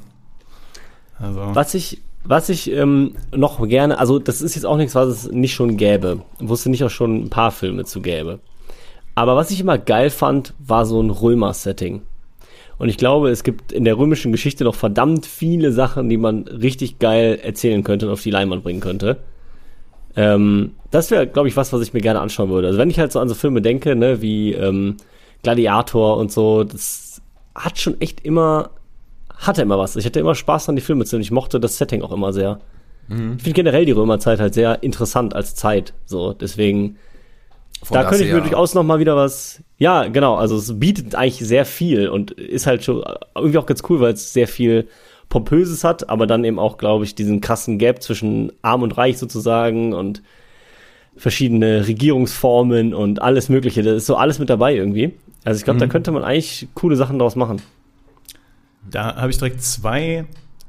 Also, Was ich, was ich ähm, noch gerne, also das ist jetzt auch nichts, was es nicht schon gäbe. Wusste nicht auch schon ein paar Filme zu gäbe. Aber was ich immer geil fand, war so ein Römer-Setting. Und ich glaube, es gibt in der römischen Geschichte noch verdammt viele Sachen, die man richtig geil erzählen könnte und auf die Leinwand bringen könnte. Ähm, das wäre, glaube ich, was, was ich mir gerne anschauen würde. Also wenn ich halt so an so Filme denke, ne, wie ähm, Gladiator und so, das hat schon echt immer, hatte immer was. Ich hatte immer Spaß an die Filme zu sehen. Ich mochte das Setting auch immer sehr. Ich finde generell die Römerzeit halt sehr interessant als Zeit. So, deswegen, Von da das könnte ich mir durchaus noch mal wieder was. Ja, genau. Also es bietet eigentlich sehr viel und ist halt schon irgendwie auch ganz cool, weil es sehr viel Pompöses hat, aber dann eben auch, glaube ich, diesen krassen Gap zwischen Arm und Reich sozusagen und verschiedene Regierungsformen und alles Mögliche. Da ist so alles mit dabei irgendwie. Also ich glaube, da könnte man eigentlich coole Sachen draus machen. Da habe ich direkt zwei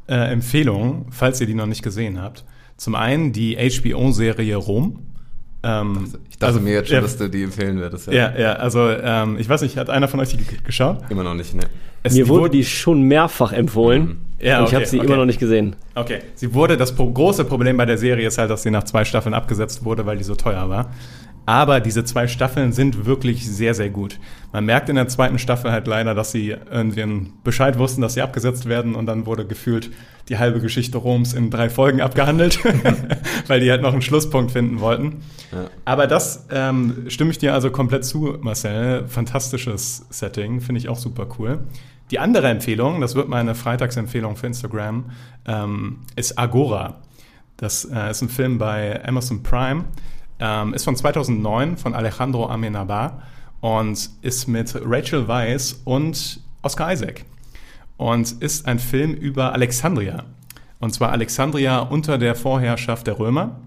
äh, Empfehlungen, falls ihr die noch nicht gesehen habt. Zum einen die HBO-Serie Rom. Ähm, Ich dachte mir jetzt schon, ja, dass du die empfehlen würdest. ja, ja, also ähm, ich weiß nicht, hat einer von euch die ge- geschaut? Immer noch nicht, ne? Es, Mir die wurde die schon mehrfach empfohlen. Ja, und ich okay, habe sie okay. immer noch nicht gesehen. Okay, sie wurde, das große Problem bei der Serie ist halt, dass sie nach zwei Staffeln abgesetzt wurde, weil die so teuer war. Aber diese zwei Staffeln sind wirklich sehr, sehr gut. Man merkt in der zweiten Staffel halt leider, dass sie irgendwie einen Bescheid wussten, dass sie abgesetzt werden und dann wurde gefühlt die halbe Geschichte Roms in drei Folgen abgehandelt, weil die halt noch einen Schlusspunkt finden wollten. Ja. Aber das ähm, stimme ich dir also komplett zu, Marcel. Fantastisches Setting, finde ich auch super cool. Die andere Empfehlung, das wird meine Freitagsempfehlung für Instagram, ähm, ist Agora. Das äh, ist ein Film bei Amazon Prime, ähm, ist von 2009 von Alejandro Amenabar und ist mit Rachel Weisz und Oscar Isaac und ist ein Film über Alexandria. Und zwar Alexandria unter der Vorherrschaft der Römer.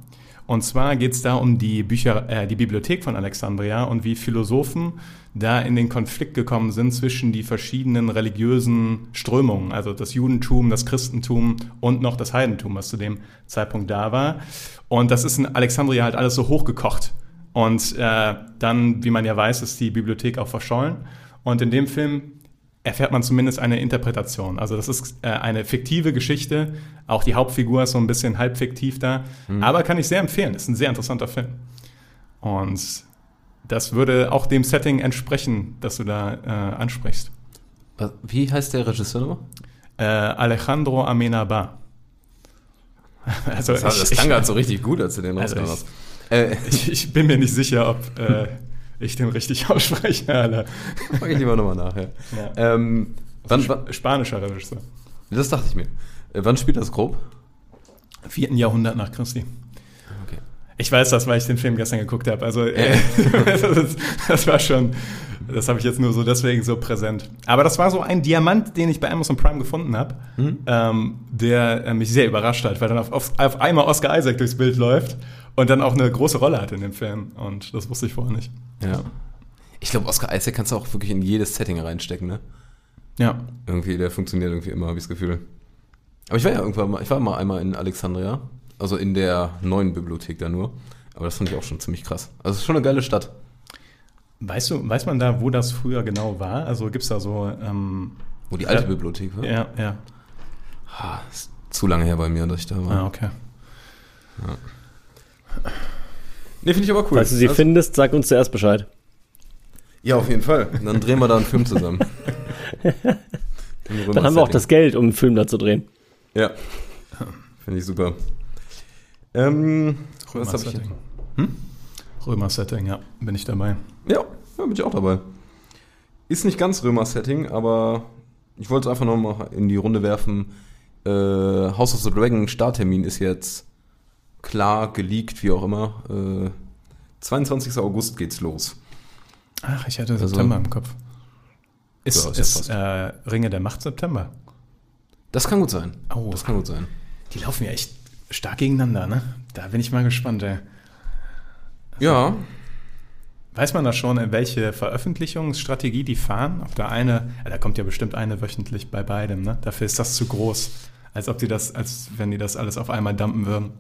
Und zwar geht es da um die Bücher, äh, die Bibliothek von Alexandria und wie Philosophen da in den Konflikt gekommen sind zwischen die verschiedenen religiösen Strömungen, also das Judentum, das Christentum und noch das Heidentum, was zu dem Zeitpunkt da war. Und das ist in Alexandria halt alles so hochgekocht. Und äh, dann, wie man ja weiß, ist die Bibliothek auch verschollen. Und in dem Film erfährt man zumindest eine Interpretation. Also das ist äh, eine fiktive Geschichte. Auch die Hauptfigur ist so ein bisschen halb fiktiv da. Aber kann ich sehr empfehlen. Ist ein sehr interessanter Film. Und das würde auch dem Setting entsprechen, das du da äh, ansprichst. Wie heißt der Regisseur nochmal? Äh, Alejandro Amenabar. Also Das, das klang gerade so richtig gut, als du den Also ich- hast. Äh, ich, ich bin mir nicht sicher, ob äh, ich den richtig ausspreche. Alter. frage ich lieber nochmal nach. Ja. Ja. Ähm, wann, wann, Spanischer Regisseur. das dachte ich mir. Äh, wann spielt das grob? Vierten Jahrhundert nach Christi. Ich weiß das, weil ich den Film gestern geguckt habe. Also äh, das, das war schon, das habe ich jetzt nur so deswegen so präsent. Aber das war so ein Diamant, den ich bei Amazon Prime gefunden habe, ähm, der äh, mich sehr überrascht hat, weil dann auf, auf, auf einmal Oscar Isaac durchs Bild läuft und dann auch eine große Rolle hat in dem Film. Und das wusste ich vorher nicht. Ja. Ich glaube, Oscar Isaac kannst du auch wirklich in jedes Setting reinstecken, ne? Ja. Irgendwie, der funktioniert irgendwie immer, habe ich das Gefühl. Aber ich war ja irgendwann mal, ich war mal einmal in Alexandria, also in der neuen Bibliothek da nur. Aber das fand ich auch schon ziemlich krass. Also es ist schon eine geile Stadt. Weißt du, weiß man da, wo das früher genau war? Also gibt es da so, ähm, Wo die alte Ja. Bibliothek war. ja, ja. Ah, ist zu lange her bei mir, dass ich da war. Ah, okay. Nee, finde ich aber cool. Falls du sie Also- findest, sag uns zuerst Bescheid. Ja, auf jeden Fall. Dann drehen wir da einen Film zusammen. Dann haben wir auch das Geld, um einen Film da zu drehen. Ja. Finde ich super. Ähm, Römer-Setting. Hm? Römer-Setting, ja, bin ich dabei. Ja, da bin ich auch dabei. Ist nicht ganz Römer-Setting, aber ich wollte es einfach nochmal in die Runde werfen. Äh, House of the Dragon Starttermin ist jetzt klar, geleakt, wie auch immer. Äh, 22. August geht's los. Ach, ich hatte Also- September im Kopf. Ist, Ja, ist ja ist äh, Ringe der Macht September? Das kann gut sein. Oh. Das kann gut sein. Die laufen ja echt stark gegeneinander, ne? Da bin ich mal gespannt, ey. Ja, Weiß man da schon, in welche Veröffentlichungsstrategie die fahren? Auf der eine, da kommt ja bestimmt eine wöchentlich bei beidem, ne? Dafür ist das zu groß. Als ob die das, als wenn die das alles auf einmal dumpen würden.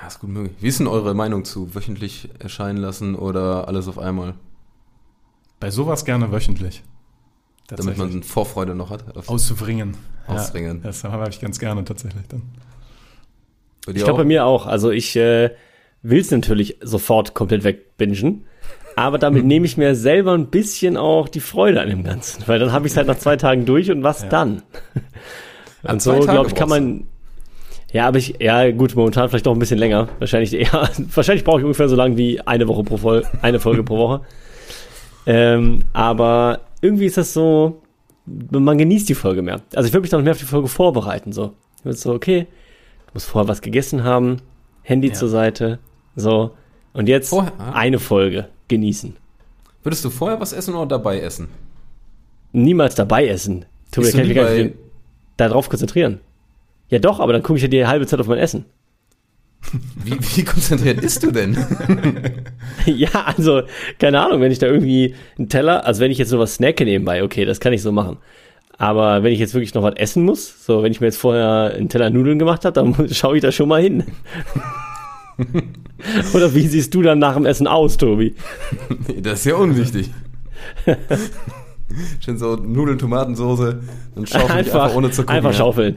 Ja, ist gut möglich. Wie ist denn eure Meinung zu wöchentlich erscheinen lassen oder alles auf einmal? Bei sowas gerne wöchentlich. damit man Vorfreude noch hat. Auszubringen. Ausringen. Ja, das habe ich ganz gerne tatsächlich dann. Ich glaube bei mir auch. Also ich äh, will es natürlich sofort komplett wegbingen. Aber damit nehme ich mir selber ein bisschen auch die Freude an dem Ganzen. Weil dann habe ich es halt nach zwei Tagen durch und was dann? Ja, Und so, glaube ich, kann man. Ja, aber ich, ja, gut, momentan vielleicht noch ein bisschen länger. Wahrscheinlich eher, wahrscheinlich brauche ich ungefähr so lange wie eine Woche pro Folge, eine Folge pro Woche. Ähm, aber irgendwie ist das so, man genießt die Folge mehr. Also ich würde mich dann mehr auf die Folge vorbereiten, so. Ich würde so, okay, du musst vorher was gegessen haben, Handy Ja. zur Seite, so. Und jetzt Vorher- ah. eine Folge genießen. Würdest du vorher was essen oder dabei essen? Niemals dabei essen. Tobi, kann ich mich gar nicht darauf konzentrieren. Ja doch, aber dann gucke ich ja die halbe Zeit auf mein Essen. Wie, wie konzentriert isst du denn? Ja, also, keine Ahnung, wenn ich da irgendwie einen Teller, also wenn ich jetzt so was snacke nebenbei, okay, das kann ich so machen. Aber wenn ich jetzt wirklich noch was essen muss, so wenn ich mir jetzt vorher einen Teller Nudeln gemacht habe, dann schaue ich da schon mal hin. Oder wie siehst du dann nach dem Essen aus, Tobi? Nee, das ist ja unwichtig. Schön so Nudeln, Tomatensoße, dann schaufel ich einfach ohne zu gucken. einfach ja. schaufeln.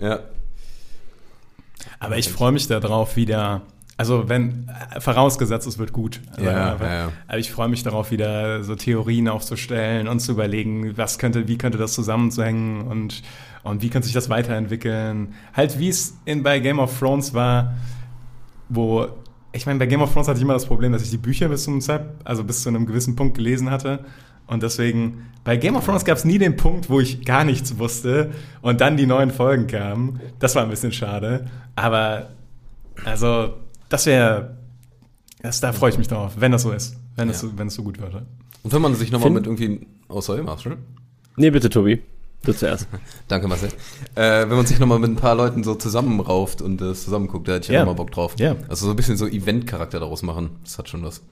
Ja. Aber ich freue mich darauf wieder. Also wenn, äh, vorausgesetzt, es wird gut. Also Ja, einfach- ja, ja. Aber ich freue mich darauf, wieder so Theorien aufzustellen und zu überlegen, was könnte, wie könnte das zusammenhängen und, und wie könnte sich das weiterentwickeln. Halt wie es in, bei Game of Thrones war, wo, ich meine, bei Game of Thrones hatte ich immer das Problem, dass ich die Bücher bis zum Zeit, also bis zu einem gewissen Punkt gelesen hatte. Und deswegen, bei Game of Thrones gab es nie den Punkt, wo ich gar nichts wusste und dann die neuen Folgen kamen. Das war ein bisschen schade. Aber, also, das wäre, das, da freue ich mich drauf, wenn das so ist. Wenn es Ja. so, wenn es so gut wird. Und wenn man sich nochmal mit irgendwie. Oh, sorry, mach's schon. Nee, bitte, Tobi. Du zuerst. Danke, Marcel. Äh, wenn man sich nochmal mit ein paar Leuten so zusammenrauft und das zusammenguckt, da hätte ich ja Ja. nochmal Bock drauf. Ja. Also so ein bisschen so Event-Charakter daraus machen. Das hat schon was.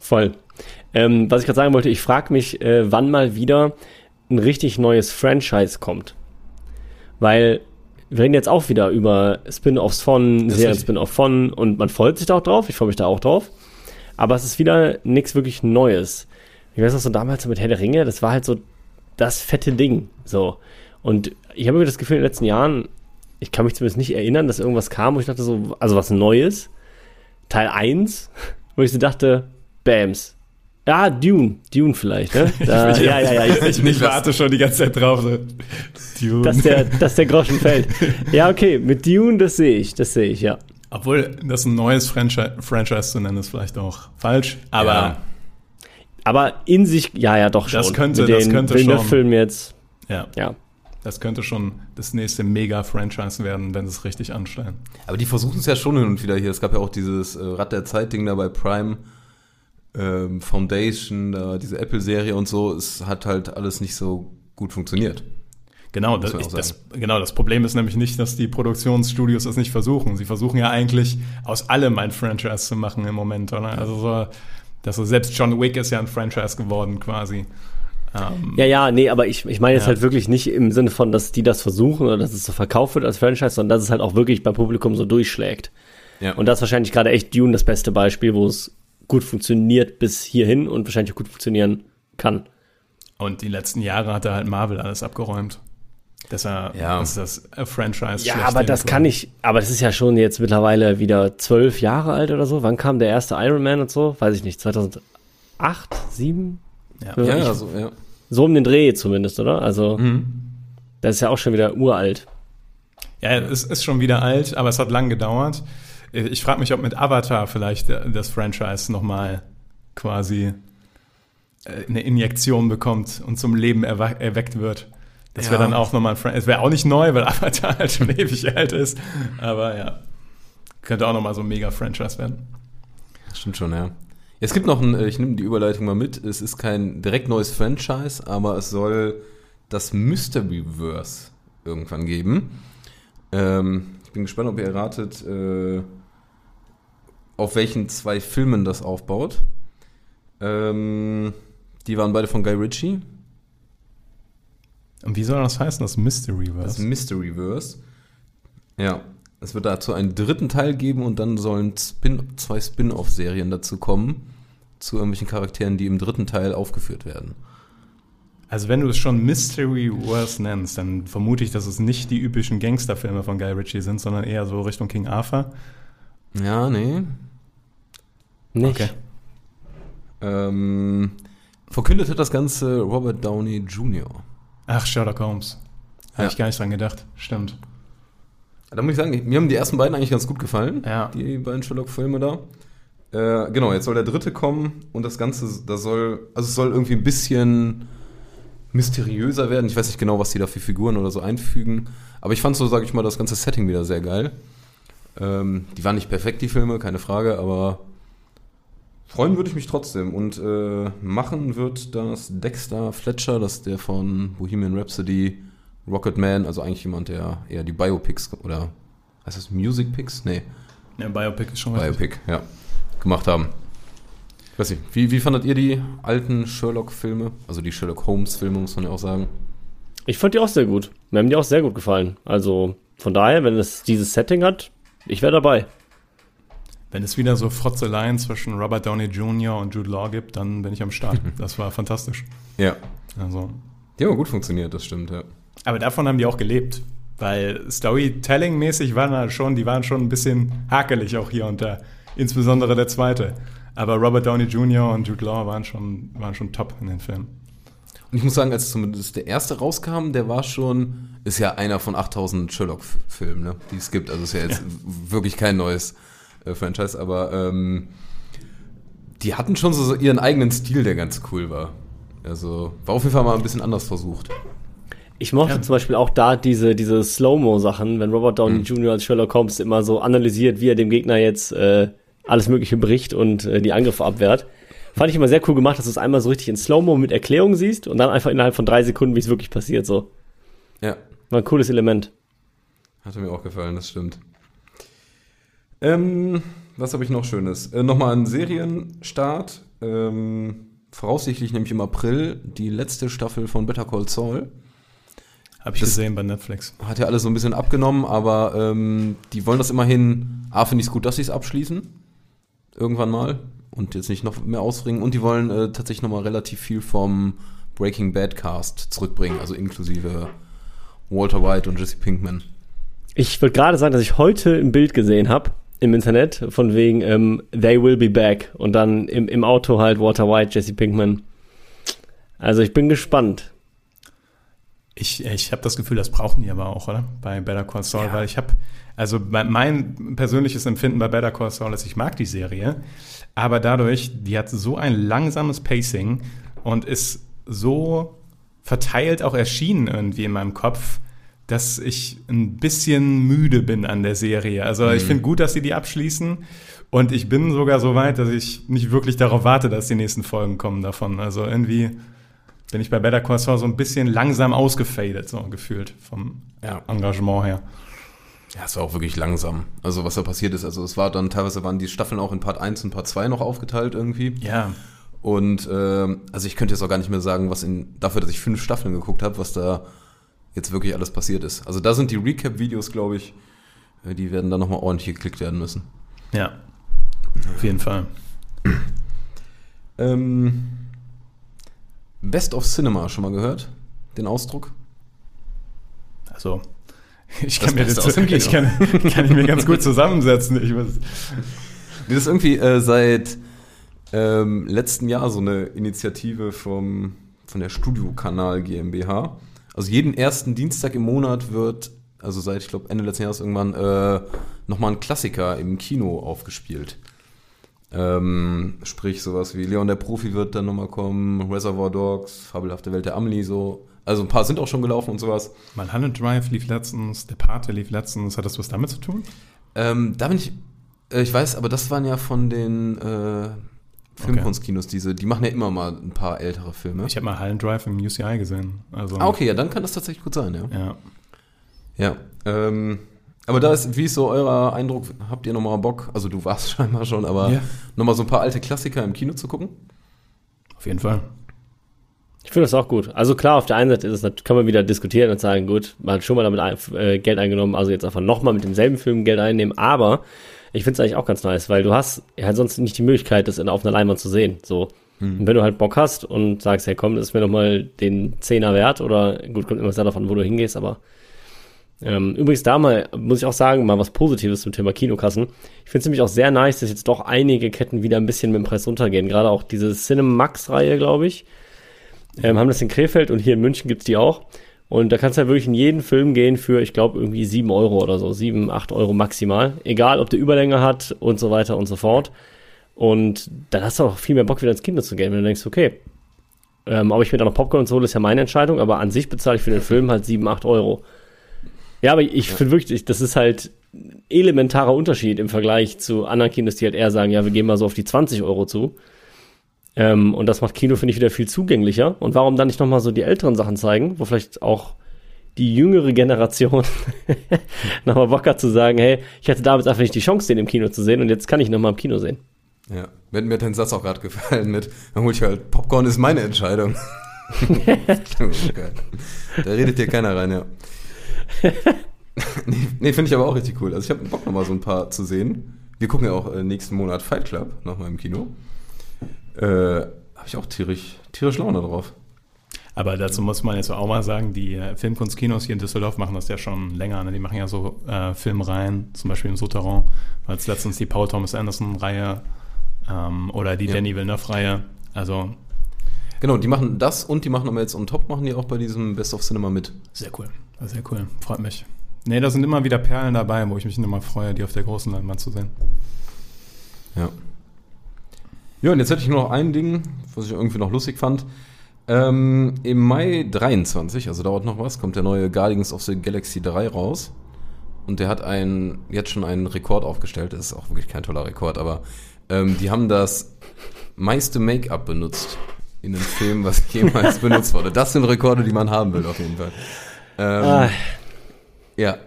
Voll. Ähm, was ich gerade sagen wollte, ich frage mich, äh, wann mal wieder ein richtig neues Franchise kommt. Weil wir reden jetzt auch wieder über Spin-offs von, Serien-Spin-off von und man freut sich da auch drauf, ich freue mich da auch drauf. Aber es ist wieder nichts wirklich Neues. Ich weiß noch so damals mit Herr der Ringe, das war halt so das fette Ding. So. Und ich habe irgendwie das Gefühl, in den letzten Jahren, ich kann mich zumindest nicht erinnern, dass irgendwas kam, wo ich dachte so, also was Neues. Teil 1, wo ich so dachte, Bams. Ja, Dune. Dune vielleicht, ne? Da, ja, ja, ja. Ich, Ich, ich warte schon die ganze Zeit drauf. So. Dune. dass, der, dass der Groschen fällt. Ja, okay, mit Dune, das sehe ich, das sehe ich, ja. Obwohl, das ein neues Franchise, Franchise zu nennen, ist vielleicht auch falsch. Aber Ja. Aber in sich, ja, ja, doch schon. Das könnte- mit das den könnte Villeneuve-Filmen jetzt, ja, ja. das könnte schon das nächste Mega-Franchise werden, wenn sie es richtig anstellen. Aber die versuchen es ja schon hin und wieder hier. Es gab ja auch dieses äh, Rad der Zeit-Ding da bei Prime. Ähm, Foundation, da, diese Apple-Serie und so. Es hat halt alles nicht so gut funktioniert. Genau das, ich, das, genau, das Problem ist nämlich nicht, dass die Produktionsstudios es nicht versuchen. Sie versuchen ja eigentlich aus allem ein Franchise zu machen im Moment, oder? Also so, dass so, selbst John Wick ist ja ein Franchise geworden quasi. Ähm, Ja, ja, nee, aber ich, ich meine jetzt Ja. halt wirklich nicht im Sinne von, dass die das versuchen oder dass es so verkauft wird als Franchise, sondern dass es halt auch wirklich beim Publikum so durchschlägt. Ja. Und das ist wahrscheinlich gerade echt Dune das beste Beispiel, wo es gut funktioniert bis hierhin und wahrscheinlich auch gut funktionieren kann. Und die letzten Jahre hat da halt Marvel alles abgeräumt. Deshalb Ja. ist das äh, Franchise Ja, aber das kann ich, aber das ist ja schon jetzt mittlerweile wieder zwölf Jahre alt oder so. Wann kam der erste Iron Man und so? Weiß ich nicht, 2008, 2007? Ja. Ja, ich- also, ja. So um den Dreh zumindest, oder? Also, Mhm. das ist ja auch schon wieder uralt. Ja, es ist schon wieder alt, aber es hat lang gedauert. Ich frage mich, ob mit Avatar vielleicht äh, das Franchise nochmal quasi äh, eine Injektion bekommt und zum Leben erweckt wird. Das wäre Ja. dann auch nochmal ein Franchise. Es wäre auch nicht neu, weil Avatar halt schon ewig alt ist. Aber ja, könnte auch nochmal so ein Mega-Franchise werden. Stimmt schon, ja. Es gibt noch ein, äh, ich nehme die Überleitung mal mit, es ist kein direkt neues Franchise, aber es soll das Mysteryverse irgendwann geben. Ähm, ich bin gespannt, ob ihr erratet, äh, auf welchen zwei Filmen das aufbaut. Ähm, die waren beide von Guy Ritchie. Und wie soll das heißen, das Das Mysteryverse? Mysteryverse. Ja, es wird dazu einen dritten Teil geben und dann sollen Spin zwei Spin-off-Serien dazu kommen, zu irgendwelchen Charakteren, die im dritten Teil aufgeführt werden. Also wenn du es schon Mystery Wars nennst, dann vermute ich, dass es nicht die üblichen Gangsterfilme von Guy Ritchie sind, sondern eher so Richtung King Arthur. Ja, nee. Nicht. Okay. Ähm, verkündet hat das Ganze Robert Downey Jr. Ach, Sherlock Holmes. Habe Ja. ich gar nicht dran gedacht. Stimmt. Da muss ich sagen, mir haben die ersten beiden eigentlich ganz gut gefallen. Ja. Die beiden Sherlock-Filme da. Äh, genau, jetzt soll der dritte kommen und das Ganze, da soll, also es soll irgendwie ein bisschen mysteriöser werden. Ich weiß nicht genau, was die da für Figuren oder so einfügen. Aber ich fand so, sage ich mal, das ganze Setting wieder sehr geil. Ähm, die waren nicht perfekt, die Filme, keine Frage, aber freuen würde ich mich trotzdem. Und äh, machen wird das Dexter Fletcher, das ist der von Bohemian Rhapsody, Rocketman, also eigentlich jemand, der eher die Biopics oder heißt das Music Picks? Nee, Ja, Biopic ist schon richtig. Biopic, ja, gemacht haben. Ich weiß nicht, wie, wie fandet ihr die alten Sherlock-Filme? Also die Sherlock Holmes-Filme, muss man ja auch sagen. Ich fand die auch sehr gut. Mir haben die auch sehr gut gefallen. Also von daher, wenn es dieses Setting hat, ich wäre dabei. Wenn es wieder so Frotzeleien zwischen Robert Downey Jr. und Jude Law gibt, dann bin ich am Start. Das war fantastisch. Ja. Also. Die haben gut funktioniert, das stimmt, ja. Aber davon haben die auch gelebt. Weil Storytelling-mäßig waren da schon, die waren schon ein bisschen hakelig auch hier und da. Insbesondere der zweite. Aber Robert Downey Jr. und Jude Law waren schon, waren schon top in den Filmen. Und ich muss sagen, als zumindest der erste rauskam, der war schon, ist ja einer von 8000 Sherlock-Filmen, ne, die es gibt. Also ist ja jetzt wirklich kein neues äh, Franchise, aber ähm, die hatten schon so, so ihren eigenen Stil, der ganz cool war. Also war auf jeden Fall mal ein bisschen anders versucht. Ich mochte Ja. zum Beispiel auch da diese, diese Slow-Mo-Sachen, wenn Robert Downey Mhm. Jr. als Sherlock Holmes immer so analysiert, wie er dem Gegner jetzt äh, alles Mögliche bricht und äh, die Angriffe abwehrt. Fand ich immer sehr cool gemacht, dass du es einmal so richtig in Slow-Mo mit Erklärung siehst und dann einfach innerhalb von drei Sekunden, wie es wirklich passiert. So. Ja, War ein cooles Element. Hatte mir auch gefallen, das stimmt. Ähm, was habe ich noch Schönes? Äh, Nochmal ein Serienstart. Ähm, voraussichtlich nämlich im April die letzte Staffel von Better Call Saul. Habe ich Das- gesehen bei Netflix. Hat ja alles so ein bisschen abgenommen, aber ähm, die wollen das immerhin. A, finde ich es gut, dass sie es abschließen. Irgendwann mal. Und jetzt nicht noch mehr ausbringen. Und die wollen äh, tatsächlich nochmal relativ viel vom Breaking Bad Cast zurückbringen. Also inklusive Walter White und Jesse Pinkman. Ich würde gerade sagen, dass ich heute ein Bild gesehen habe im Internet von wegen ähm, They will be back und dann im, im Auto halt Walter White, Jesse Pinkman. Also ich bin gespannt. Ich, ich habe das Gefühl, das brauchen die aber auch, oder? Bei Better Call Saul, weil ich habe, also mein persönliches Empfinden bei Better Call Saul ist, ich mag die Serie, aber dadurch, die hat so ein langsames Pacing und ist so verteilt auch erschienen irgendwie in meinem Kopf, dass ich ein bisschen müde bin an der Serie. Also ich finde gut, dass sie die abschließen und ich bin sogar so weit, dass ich nicht wirklich darauf warte, dass die nächsten Folgen kommen davon. Also irgendwie bin ich bei Better Call Saul so ein bisschen langsam ausgefadet, so gefühlt vom Ja. Engagement her. Ja, es war auch wirklich langsam. Also was da passiert ist, also es war dann teilweise waren die Staffeln auch in Part 1 und Part 2 noch aufgeteilt irgendwie. Ja, Und ähm, also ich könnte jetzt auch gar nicht mehr sagen, was in dafür, dass ich fünf Staffeln geguckt habe, was da jetzt wirklich alles passiert ist. Also da sind die Recap-Videos, glaube ich, äh, die werden dann nochmal ordentlich geklickt werden müssen. ja, auf jeden Fall. Ähm, Best of Cinema, schon mal gehört? Den Ausdruck? Also, ich Das kann mir das, ich kann, kann ich mir ganz gut zusammensetzen. Ich weiß, Das ist irgendwie äh, seit ähm, letzten Jahr so eine Initiative vom, von der Studiokanal GmbH. Also jeden ersten Dienstag im Monat wird, also seit, ich glaube, Ende letzten Jahres irgendwann, äh, nochmal ein Klassiker im Kino aufgespielt. Ähm, sprich, sowas wie Leon der Profi wird dann nochmal kommen, Reservoir Dogs, Fabelhafte Welt der Amelie, so. Also ein paar sind auch schon gelaufen und sowas. Mulholland Drive lief letztens, Der Pate lief letztens. Hat das was damit zu tun? Ähm, da bin ich, äh, ich weiß, aber das waren ja von den äh, Filmkunstkinos, diese, die machen ja immer mal ein paar ältere Filme. Ich habe mal Mulholland Drive im UCI gesehen. Also, ah, okay, ja, dann kann das tatsächlich gut sein, ja. Ja. Ja. Ähm, aber da ist, wie ist so euer Eindruck? Habt ihr nochmal Bock? Also du warst scheinbar schon, aber Ja. nochmal so ein paar alte Klassiker im Kino zu gucken? Auf jeden Fall. Ich finde das auch gut. Also klar, auf der einen Seite ist es, kann man wieder diskutieren und sagen, gut, man hat schon mal damit ein, äh, Geld eingenommen, also jetzt einfach nochmal mit demselben Film Geld einnehmen, aber ich finde es eigentlich auch ganz nice, weil du hast ja sonst nicht die Möglichkeit, das in, auf einer Leinwand zu sehen. So, Und wenn du halt Bock hast und sagst, hey komm, das ist mir doch mal den Zehner wert oder gut, kommt immer sehr davon, wo du hingehst, aber ähm, übrigens da mal, muss ich auch sagen, mal was Positives zum Thema Kinokassen. Ich finde es nämlich auch sehr nice, dass jetzt doch einige Ketten wieder ein bisschen mit dem Preis runtergehen. Gerade auch diese Cinemax-Reihe, glaube ich, ähm, haben das in Krefeld und hier in München gibt's die auch. Und da kannst du halt wirklich in jeden Film gehen für, ich glaube, irgendwie 7 Euro oder so, 7, 8 Euro maximal. Egal, ob der Überlänge hat und so weiter und so fort. Und dann hast du auch viel mehr Bock, wieder ins Kino zu gehen, wenn du denkst, okay, ähm, ob ich mir da noch Popcorn und so hole, ist ja meine Entscheidung, aber an sich bezahle ich für den Film halt 7, 8 Euro. Ja, aber ich finde wirklich, das ist halt ein elementarer Unterschied im Vergleich zu anderen Kinos, die halt eher sagen, ja, wir gehen mal so auf die 20 Euro zu. Ähm, und das macht Kino, finde ich, wieder viel zugänglicher. Und warum dann nicht nochmal so die älteren Sachen zeigen, wo vielleicht auch die jüngere Generation nochmal Bock hat zu sagen, hey, ich hatte damals einfach nicht die Chance, den im Kino zu sehen und jetzt kann ich nochmal im Kino sehen. Ja, mir, mir hat dein Satz auch gerade gefallen mit, dann hol ich halt, Popcorn ist meine Entscheidung. Geil. Da redet dir keiner rein, ja. nee, nee finde ich aber auch richtig cool. Also ich habe Bock nochmal so ein paar zu sehen. Wir gucken ja auch äh, nächsten Monat Fight Club nochmal im Kino. Äh, habe ich auch tierisch, tierisch Laune drauf. Aber dazu muss man jetzt auch mal sagen, die äh, Filmkunstkinos hier in Düsseldorf machen das ja schon länger. Ne? Die machen ja so äh, Filmreihen, zum Beispiel im Souterrain, weil es letztens die Paul Thomas Anderson-Reihe ähm, oder die Ja. Danny Villeneuve-Reihe. Also Genau, die machen das und die machen aber jetzt on top, machen die auch bei diesem Best of Cinema mit. sehr cool. Sehr cool. Freut mich. Nee, da sind immer wieder Perlen dabei, wo ich mich immer freue, die auf der großen Leinwand zu sehen. Ja. Ja, und jetzt hätte ich nur noch ein Ding, was ich irgendwie noch lustig fand. Ähm, Im Mai 23, also dauert noch was, kommt der neue Guardians of the Galaxy 3 raus. Und der hat einen, jetzt schon einen Rekord aufgestellt. Das ist auch wirklich kein toller Rekord, aber ähm, die haben das meiste Make-up benutzt in einem Film, was jemals benutzt wurde. Das sind Rekorde, die man haben will, auf jeden Fall. Ähm, Ah, ja.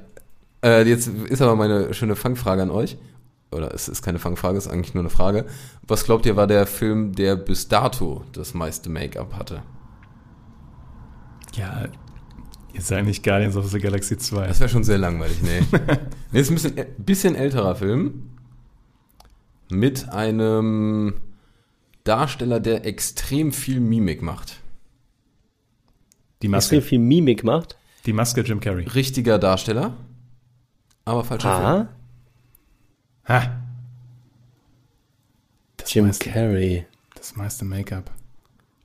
Äh, jetzt ist aber meine schöne Fangfrage an euch. Oder es ist keine Fangfrage, es ist eigentlich nur eine Frage. Was glaubt ihr, war der Film, der bis dato das meiste Make-up hatte? Ja, jetzt sei nicht Guardians of the Galaxy 2. Das wäre schon sehr langweilig, nee. nee, ist ein bisschen, äh, bisschen älterer Film. Mit einem Darsteller, der extrem viel Mimik macht. Die extrem Maske, viel Mimik macht. die Maske Jim Carrey. Richtiger Darsteller, aber falscher Film. Ah, Ha! Das Jim meiste, Carrey. das meiste Make-up.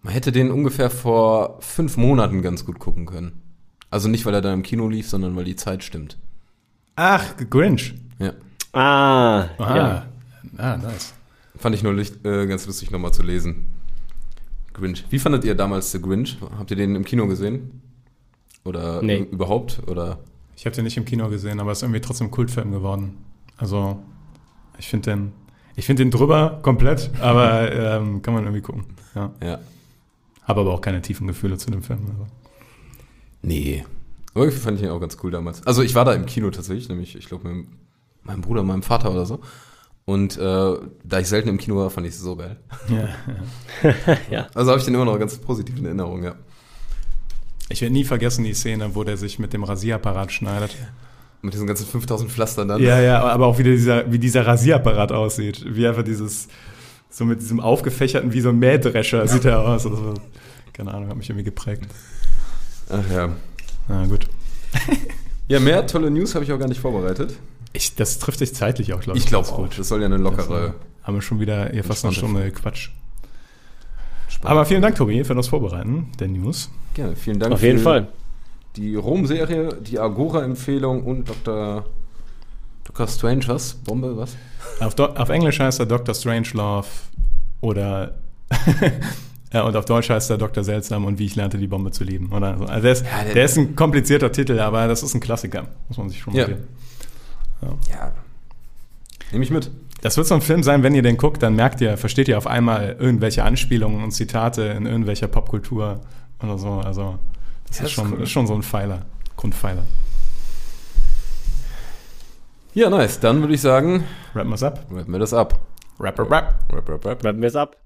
Man hätte den ungefähr vor fünf Monaten ganz gut gucken können. Also nicht, weil er da im Kino lief, sondern weil die Zeit stimmt. Ach, Grinch. Ja. Ah, Ah, ja. ah nice. Fand ich nur äh, ganz lustig nochmal zu lesen. Grinch. Wie fandet ihr damals The Grinch? Habt ihr den im Kino gesehen? Oder Nee. überhaupt? Oder? Ich habe den nicht im Kino gesehen, aber es ist irgendwie trotzdem Kultfilm geworden. Also, ich finde den, ich finde den drüber komplett, aber ähm, kann man irgendwie gucken. Ja. Ja. Habe aber auch keine tiefen Gefühle zu dem Film. Also. Nee. Aber Irgendwie fand ich ihn auch ganz cool damals. Also ich war da im Kino tatsächlich, nämlich, ich glaube, mit meinem Bruder, meinem Vater oder so. Und äh, da ich selten im Kino war, fand ich es so geil. Ja, ja. ja. Also habe ich den immer noch ganz positiv in Erinnerung, ja. Ich werde nie vergessen die Szene, wo der sich mit dem Rasierapparat schneidet. Mit diesen ganzen 5000 Pflastern dann. Ja, ja, aber auch wie dieser, wie dieser Rasierapparat aussieht. Wie einfach dieses, so mit diesem aufgefächerten, wie so ein Mähdrescher sieht er aus. Also, keine Ahnung, hat mich irgendwie geprägt. Ach ja. Na gut. Ja, mehr tolle News habe ich auch gar nicht vorbereitet. Ich, das trifft sich zeitlich auch, glaube ich. Ich glaube auch. Das soll ja eine lockere. Das, haben wir schon wieder hier fast eine Stunde Quatsch. Spannend. Aber vielen Dank, Tobi, für das Vorbereiten der News. Gerne, vielen Dank Auf jeden für Fall. Die Rom-Serie, die Agora-Empfehlung und Dr. Dr. Strange, was? Bombe, was? Auf, Do auf Englisch heißt er Dr. Strangelove oder ja, und auf Deutsch heißt er Dr. Seltsam und wie ich lernte die Bombe zu lieben. Oder so. Also der, ist, Ja, der- der ist ein komplizierter Titel, aber das ist ein Klassiker, muss man sich schon mal Ja. geben. Ja. Nehme ich mit. Das wird so ein Film sein, wenn ihr den guckt, dann merkt ihr, versteht ihr auf einmal irgendwelche Anspielungen und Zitate in irgendwelcher Popkultur oder so. Also das Ja, ist, schon, cool. ist schon so ein Pfeiler, Grundpfeiler. Ja, nice. Dann würde ich sagen, Rappen wir es ab. rappen wir das ab. Rap, rap, rap. Rap, rap, rap. Bleiben wir es ab.